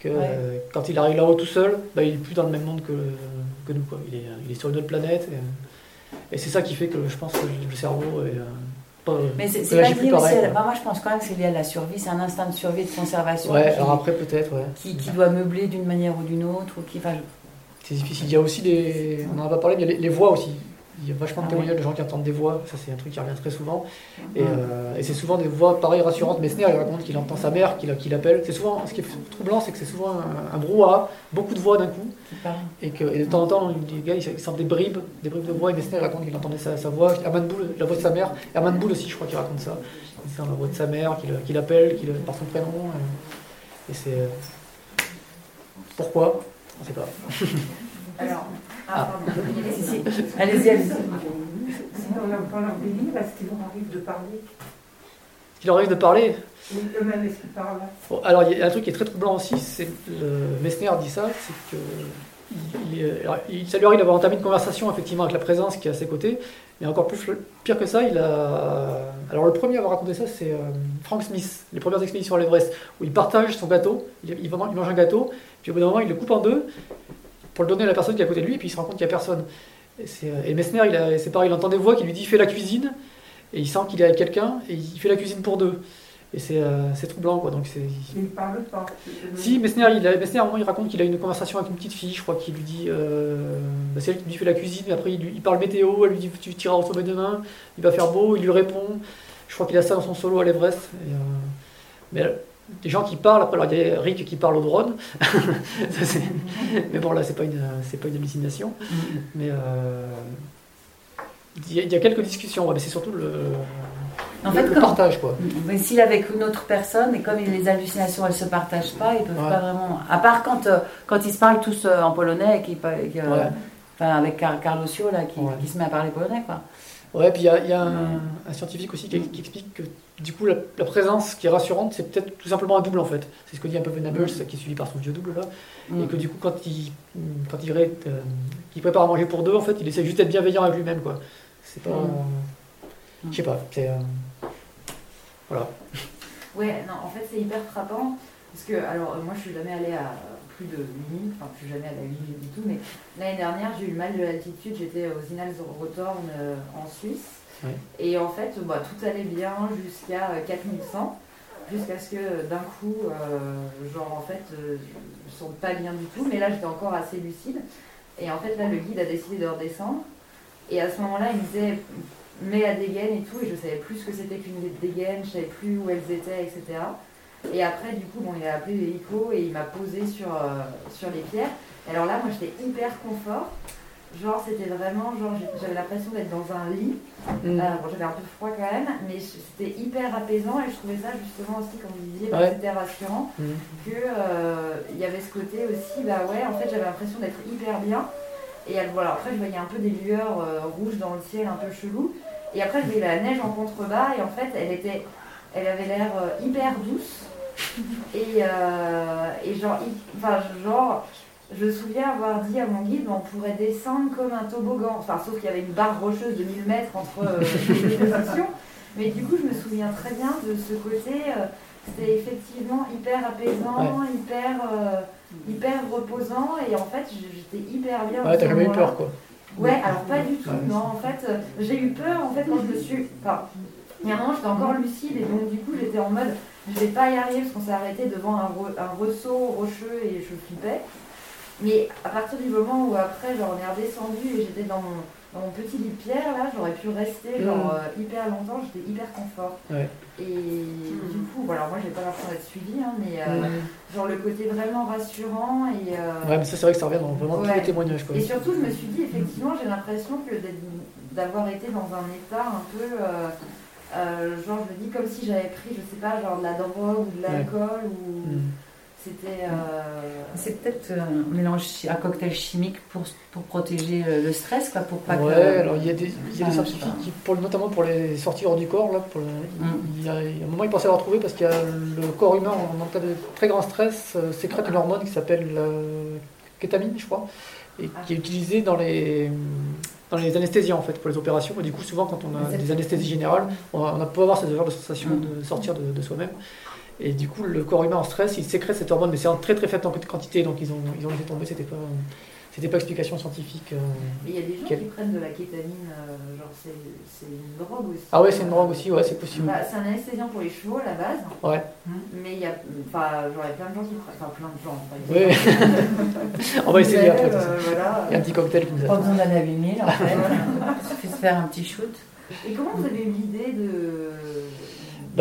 Que, Ouais. quand il arrive là-haut tout seul, bah, il est plus dans le même monde que, que nous. Quoi. Il, est, il est sur une autre planète. Et, euh, et c'est ça qui fait que je pense que le cerveau est, euh, pas, Mais c'est pas lié aussi à la- bah, moi, je pense quand même que c'est lié à la survie. C'est un instinct de survie et de conservation Ouais, qui, alors après peut-être, ouais. qui, qui doit meubler d'une manière ou d'une autre. Ou qui, enfin, je- C'est difficile. Il y a aussi des. On en a pas parlé, mais il y a les, les voix aussi. Il y a vachement de Ah témoignages de gens qui entendent des voix. Ça, c'est un truc qui revient très souvent. Et, euh, et c'est souvent des voix pareilles rassurantes. Messner, il raconte qu'il entend sa mère, qu'il qu'il appelle. C'est souvent. Ce qui est troublant, c'est que c'est souvent un, un brouhaha, beaucoup de voix d'un coup. Et que et de temps en temps, les gars, ils sentent des bribes, des bribes de voix. Et Messner il raconte qu'il entendait sa, sa voix. Herman Boule, la voix de sa mère. Herman Boule aussi, je crois qu'il raconte ça. Il sent la voix de sa mère, qu'il qu'il appelle, qu'il par son prénom. euh, Et c'est. euh, Pourquoi? On sait pas. Alors, Ah. Allez-y, allez-y. Dans leur, délire, est-ce qu'il leur arrive de parler Il leur arrive de parler. Oui, eux-mêmes, est-ce qu'ils parlent Bon, alors il y a un truc qui est très troublant aussi, c'est le Messner dit ça, c'est que il- alors, il- ça lui arrive d'avoir entamé une conversation effectivement avec la présence qui est à ses côtés, mais encore plus pire que ça, il a. Alors le premier à avoir raconté ça, c'est euh, Frank Smith, les premières expéditions à l'Everest, où il partage son gâteau, il mange un gâteau, puis au bout d'un moment il le coupe en deux. Pour le donner à la personne qui est à côté de lui, et puis il se rend compte qu'il n'y a personne. Et, c'est- et Messner, c'est pareil, il entend des voix qui lui dit fais la cuisine, et il sent qu'il est avec quelqu'un, et il fait la cuisine pour deux. Et c'est euh, troublant, quoi. Donc. Il ne parle pas. Si, Messner, il, a, Messner, à un moment, il raconte qu'il a une conversation avec une petite fille, je crois, qui lui dit. Euh, bah, c'est elle qui lui fait la cuisine, et après il, lui- il parle météo, elle lui dit Tu tireras au sommet demain, il va faire beau, il lui répond. Je crois qu'il a ça dans son solo à l'Everest. euh, mais euh, des gens qui parlent, après, alors il y a Rick qui parle au drone. Ça, mais bon, là, c'est pas, une- c'est pas une hallucination. Mais euh, il y, a- il y a quelques discussions, ouais, mais c'est surtout le, En le- fait, le quand, partage, quoi. Mais s'il est avec une autre personne, et comme les hallucinations elles se partagent pas, ils peuvent Ouais. pas vraiment. À part quand, euh, quand ils se parlent tous euh, en polonais, et Ouais. avec Car- Carlos Sio, là, qui, qui se met à parler polonais. Quoi. Ouais, puis il y a, il y a un, un scientifique aussi qui, qui explique que du coup la, la présence qui est rassurante, c'est peut-être tout simplement un double en fait. C'est ce que dit un peu Venables, qui est suivi par son vieux double là. Et que du coup, quand il, quand il, ré- euh, qu'il prépare à manger pour deux, en fait, il essaie juste d'être bienveillant avec lui-même quoi. C'est pas. Mm. Je sais pas, c'est. euh, voilà. Ouais, non, en fait, c'est hyper frappant. Parce que, alors, moi, je suis jamais allée à plus de 8000, enfin, suis jamais à 8000 du tout, mais l'année dernière, j'ai eu le mal de l'altitude. J'étais aux Inalsrotorn euh, en Suisse. Et en fait, bah, tout allait bien jusqu'à euh, 4100. Jusqu'à ce que euh, d'un coup, euh, genre, en fait, euh, je me sens pas bien du tout. Mais là, j'étais encore assez lucide. Et en fait, là, le guide a décidé de redescendre. Et à ce moment-là, il me disait mets la dégaine et tout, et je savais plus ce que c'était qu'une dégaine, je savais plus où elles étaient, etc. Et après, du coup, bon, il a appelé l'hélico et il m'a posé sur, euh, sur les pierres. Alors là, moi, j'étais hyper confort. Genre, c'était vraiment, genre, j'avais l'impression d'être dans un lit. Mm. Euh, bon, j'avais un peu froid quand même, mais c'était hyper apaisant et je trouvais ça justement aussi, comme vous disiez, Ouais. c'était rassurant Mm. que euh, il y avait ce côté aussi, bah ouais, en fait, j'avais l'impression d'être hyper bien. Et elle- voilà, après, je voyais un peu des lueurs rouges dans le ciel, un peu chelou. Et après, je voyais la neige en contrebas et en fait, elle était, elle avait l'air hyper douce. Et, euh, et genre, enfin, genre, je me souviens avoir dit à mon guide, on pourrait descendre comme un toboggan. Enfin, sauf qu'il y avait une barre rocheuse de 1000 mètres entre euh, les deux sections. Mais du coup, je me souviens très bien de ce côté. euh, c'était effectivement hyper apaisant, hyper, euh, hyper reposant. Et en fait, j'étais hyper bien. Ouais, t'as jamais eu peur quoi. Ouais, alors pas du tout, Ouais. non. En fait, euh, j'ai eu peur en fait quand je me suis. Enfin, il y a un moment, j'étais encore lucide et donc du coup, j'étais en mode je vais pas y arriver parce qu'on s'est arrêté devant un, re- un ressaut rocheux et je flippais. Mais à partir du moment où après, genre, on est redescendu et j'étais dans mon, dans mon petit lit de pierre, là, j'aurais pu rester genre, euh, hyper longtemps, j'étais hyper confort. Ouais. Et du coup, voilà, moi j'ai pas l'impression d'être suivie, hein, mais euh, Mm. genre le côté vraiment rassurant et. euh, Ouais, mais ça c'est vrai que ça revient dans vraiment tous les témoignages quoi. et surtout, je me suis dit, effectivement, j'ai l'impression que d'être- d'avoir été dans un état un peu. euh, euh, genre, je me dis comme si j'avais pris, je sais pas, genre de la drogue ou de l'alcool, ou Mm. c'était. euh, C'est peut-être euh, un mélange, un cocktail chimique pour, pour protéger euh, le stress, quoi, pour pas Ouais, que. alors il y a des, il y a des Ah, scientifiques qui, pour, notamment pour les sorties hors du corps, là, pour le- Mm. il, y a, il y a un moment ils pensaient avoir trouvé parce qu'il y a le corps humain en, cas de très grand stress euh, sécrète une hormone qui s'appelle euh, kétamine, je crois, et Ah. qui est utilisée dans les dans les anesthésiens en fait pour les opérations. Et du coup, souvent quand on a des anesthésies générales, on, a- on peut avoir ce genre de sensation Mm. de sortir de, de soi-même. Et du coup, le corps humain en stress, il sécrète cette hormone, mais c'est en très très faible quantité, donc ils ont ils ont laissé tomber. C'était pas c'était pas explication scientifique. euh. Mais il y a des gens Quel- qui prennent de la kétamine, euh, genre c'est c'est une drogue aussi. Ah ouais, c'est une drogue aussi, ouais, c'est possible. Bah, c'est un anesthésiant pour les chevaux à la base, Ouais. mais il y a, enfin, genre, il y a plein de gens qui prennent, enfin plein de gens. Oui, on va essayer après. euh, voilà. Il y a un petit cocktail qui nous Pas attend. besoin d'aller à 8000 en fait. Il suffit de faire un petit shoot. Et comment vous avez eu l'idée de,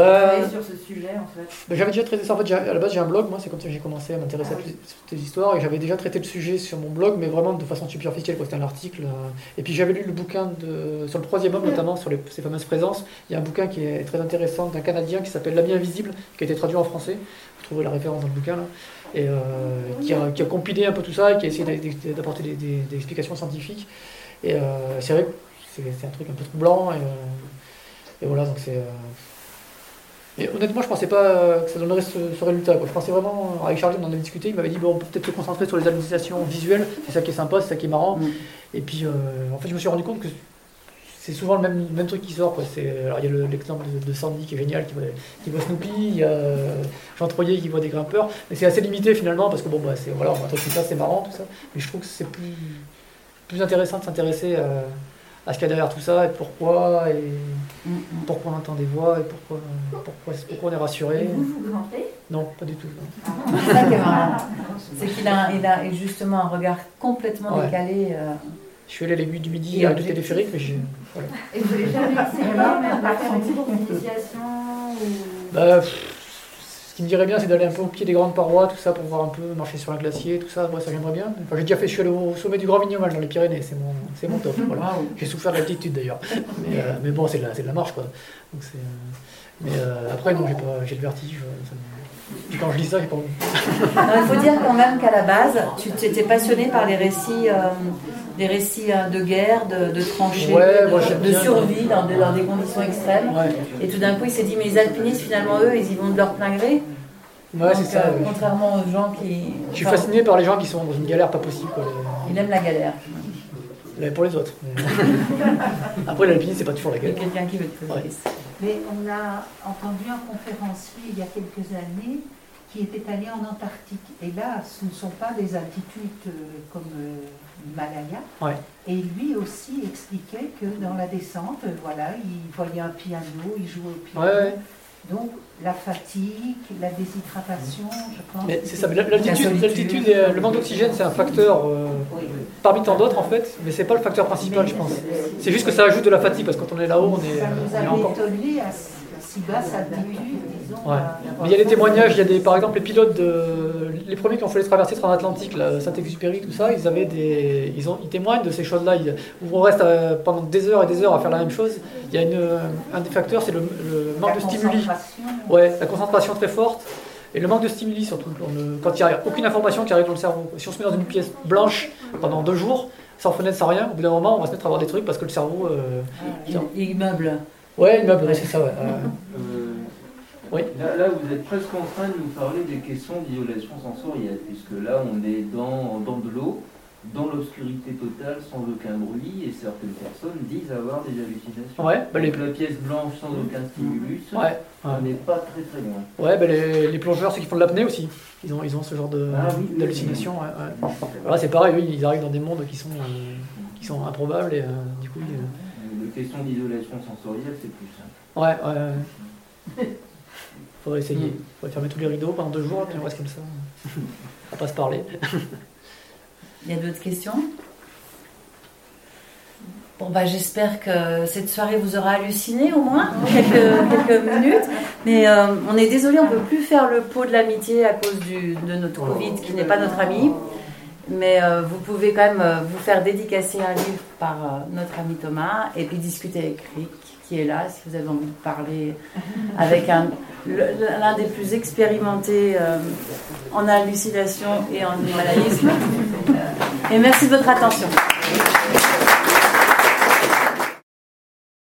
travailler sur ce sujet en fait Bah, J'avais déjà traité ça. En fait, à la base, j'ai un blog. Moi, c'est comme ça que j'ai commencé à m'intéresser Ah à oui. toutes ces histoires. Et j'avais déjà traité le sujet sur mon blog, mais vraiment de façon superficielle. C'était un article. euh. Et puis, j'avais lu le bouquin de, sur le troisième homme, notamment sur les- ces fameuses présences. Il y a un bouquin qui est très intéressant d'un Canadien qui s'appelle L'ami invisible, qui a été traduit en français. Vous trouvez la référence dans le bouquin là. Et euh, qui, a, qui a compilé un peu tout ça et qui a essayé d'a- d'apporter des, des- des explications scientifiques. Et euh, c'est vrai que c'est c'est un truc un peu troublant. Et, euh, et voilà, donc c'est. Euh, et honnêtement, je pensais pas euh, que ça donnerait ce, ce résultat. quoi. Je pensais vraiment, avec Charlie, on en avait discuté, il m'avait dit bon, on peut peut-être se concentrer sur les hallucinations visuelles, c'est ça qui est sympa, c'est ça qui est marrant. Mm. Et puis, euh, en fait, je me suis rendu compte que c'est souvent le même, même truc qui sort. Quoi. C'est, alors, il y a le- l'exemple de, de Sandy qui est génial, qui voit, qui voit Snoopy, il y a euh, Jean Troyer qui voit des grimpeurs, mais c'est assez limité finalement parce que bon, bah, c'est, voilà, on voit un truc comme ça, c'est marrant tout ça, mais je trouve que c'est plus, plus intéressant de s'intéresser à, à ce qu'il y a derrière tout ça et pourquoi, et Mm, mm. pourquoi on entend des voix et pourquoi, pourquoi, pourquoi on est Et rassuré. vous, vous grimpez? Non, pas du tout. non. C'est ça qui est marrant. C'est qu'il a, il a justement un regard complètement Ouais. décalé. euh, Je suis allé à l'aiguille du midi Et avec le téléphérique, mais j'ai. voilà. Et vous n'avez jamais essayé même de faire? une course d'initiation ou... Bah, pff, qui me dirait bien, c'est d'aller un peu au pied des grandes parois, tout ça, pour voir un peu marcher sur un glacier, tout ça. Moi, ça j'aimerais bien. Enfin, j'ai déjà fait, je suis allé au sommet du Grand Vignomal dans les Pyrénées, c'est mon, c'est mon top. Voilà. J'ai souffert d'altitude d'ailleurs. Mais, euh, mais bon, c'est de, la- c'est de la marche, quoi. Donc, c'est, euh, mais euh, après, non, j'ai, pas, j'ai le vertige. ça me- Puis quand je lis ça, j'ai pas envie. Il faut dire quand même qu'à la base, tu étais passionné par les récits, euh, les récits euh, de guerre, de, de tranchées, Ouais, de, moi, survie dans, des- dans des conditions extrêmes. Ouais, Et tout d'un coup, il s'est dit, mais les alpinistes, finalement, eux, ils y vont de leur plein gré. ouais c'est ça. euh, contrairement aux gens qui. Je suis enfin, fasciné par les gens qui sont dans une galère pas possible. Quoi. Il aime la galère. Mais pour les autres. Après, l'alpinisme, c'est pas toujours la Il y a galère. quelqu'un qui veut te poser Ouais. la question. Mais on a entendu un conférencier il y a quelques années qui était allé en Antarctique. Et là, ce ne sont pas des altitudes euh, comme euh, l'Himalaya. Ouais. Et lui aussi expliquait que dans la descente, euh, voilà, il voyait un piano, il jouait au piano. Ouais, ouais. Donc la fatigue, la déshydratation, je pense. Mais c'est ça, mais l'altitude, l'altitude et euh, le manque d'oxygène, c'est un facteur euh, Oui. parmi tant d'autres en fait, mais c'est pas le facteur principal, je pense. C'est juste que ça ajoute de la fatigue parce que quand on est là-haut, on est, Ça euh, nous on est avait encore. à si basse altitude, disons. Ouais. Mais il y a des témoignages, il y a des, par exemple les pilotes de, les premiers qui ont fait les traversées transatlantiques, la Saint-Exupéry, tout ça, ils avaient des, ils ont, ils témoignent de ces choses-là. On reste euh, pendant des heures et des heures à faire la même chose. Il y a une, un des facteurs, c'est le, le manque de la stimuli. concentration. Ouais, la concentration très forte et le manque de stimuli surtout. Quand il n'y a aucune information qui arrive dans le cerveau. Si on se met dans une pièce blanche pendant deux jours, sans fenêtre, sans rien, au bout d'un moment, on va se mettre à avoir des trucs parce que le cerveau. euh, Il, il meuble. Ouais, immeuble, ouais, c'est ça, ouais. Euh, Euh, Oui. Là, là, vous êtes presque en train de nous parler des questions d'isolation sensorielle, puisque là, on est dans, dans de l'eau, dans l'obscurité totale, sans aucun bruit, et certaines personnes disent avoir des hallucinations. Ouais, bah les, Donc, la pièce blanche sans aucun stimulus, ouais, on n'est pas très très loin. ouais, bah les, les plongeurs, ceux qui font de l'apnée aussi, ils ont, ils ont ce genre de, Ah oui, oui, d'hallucination. Ouais. Voilà, c'est pareil, ils arrivent dans des mondes qui sont, euh, qui sont improbables et euh, du coup. ils- Les questions d'isolation sensorielle, c'est plus simple. Ouais, ouais, ouais. Faudrait essayer. Faudrait fermer tous les rideaux pendant deux jours, et puis on reste comme ça. On va pas se parler. Il y a d'autres questions? Bon, bah, j'espère que cette soirée vous aura halluciné au moins, quelques, quelques minutes. Mais euh, on est désolé, on ne peut plus faire le pot de l'amitié à cause du, de notre Covid qui n'est pas notre ami. Mais euh, vous pouvez quand même euh, vous faire dédicacer un livre par euh, notre ami Thomas et puis discuter avec Rick qui est là si vous avez envie de parler avec l'un des plus expérimentés en hallucination et en himalayisme. Et merci de votre attention.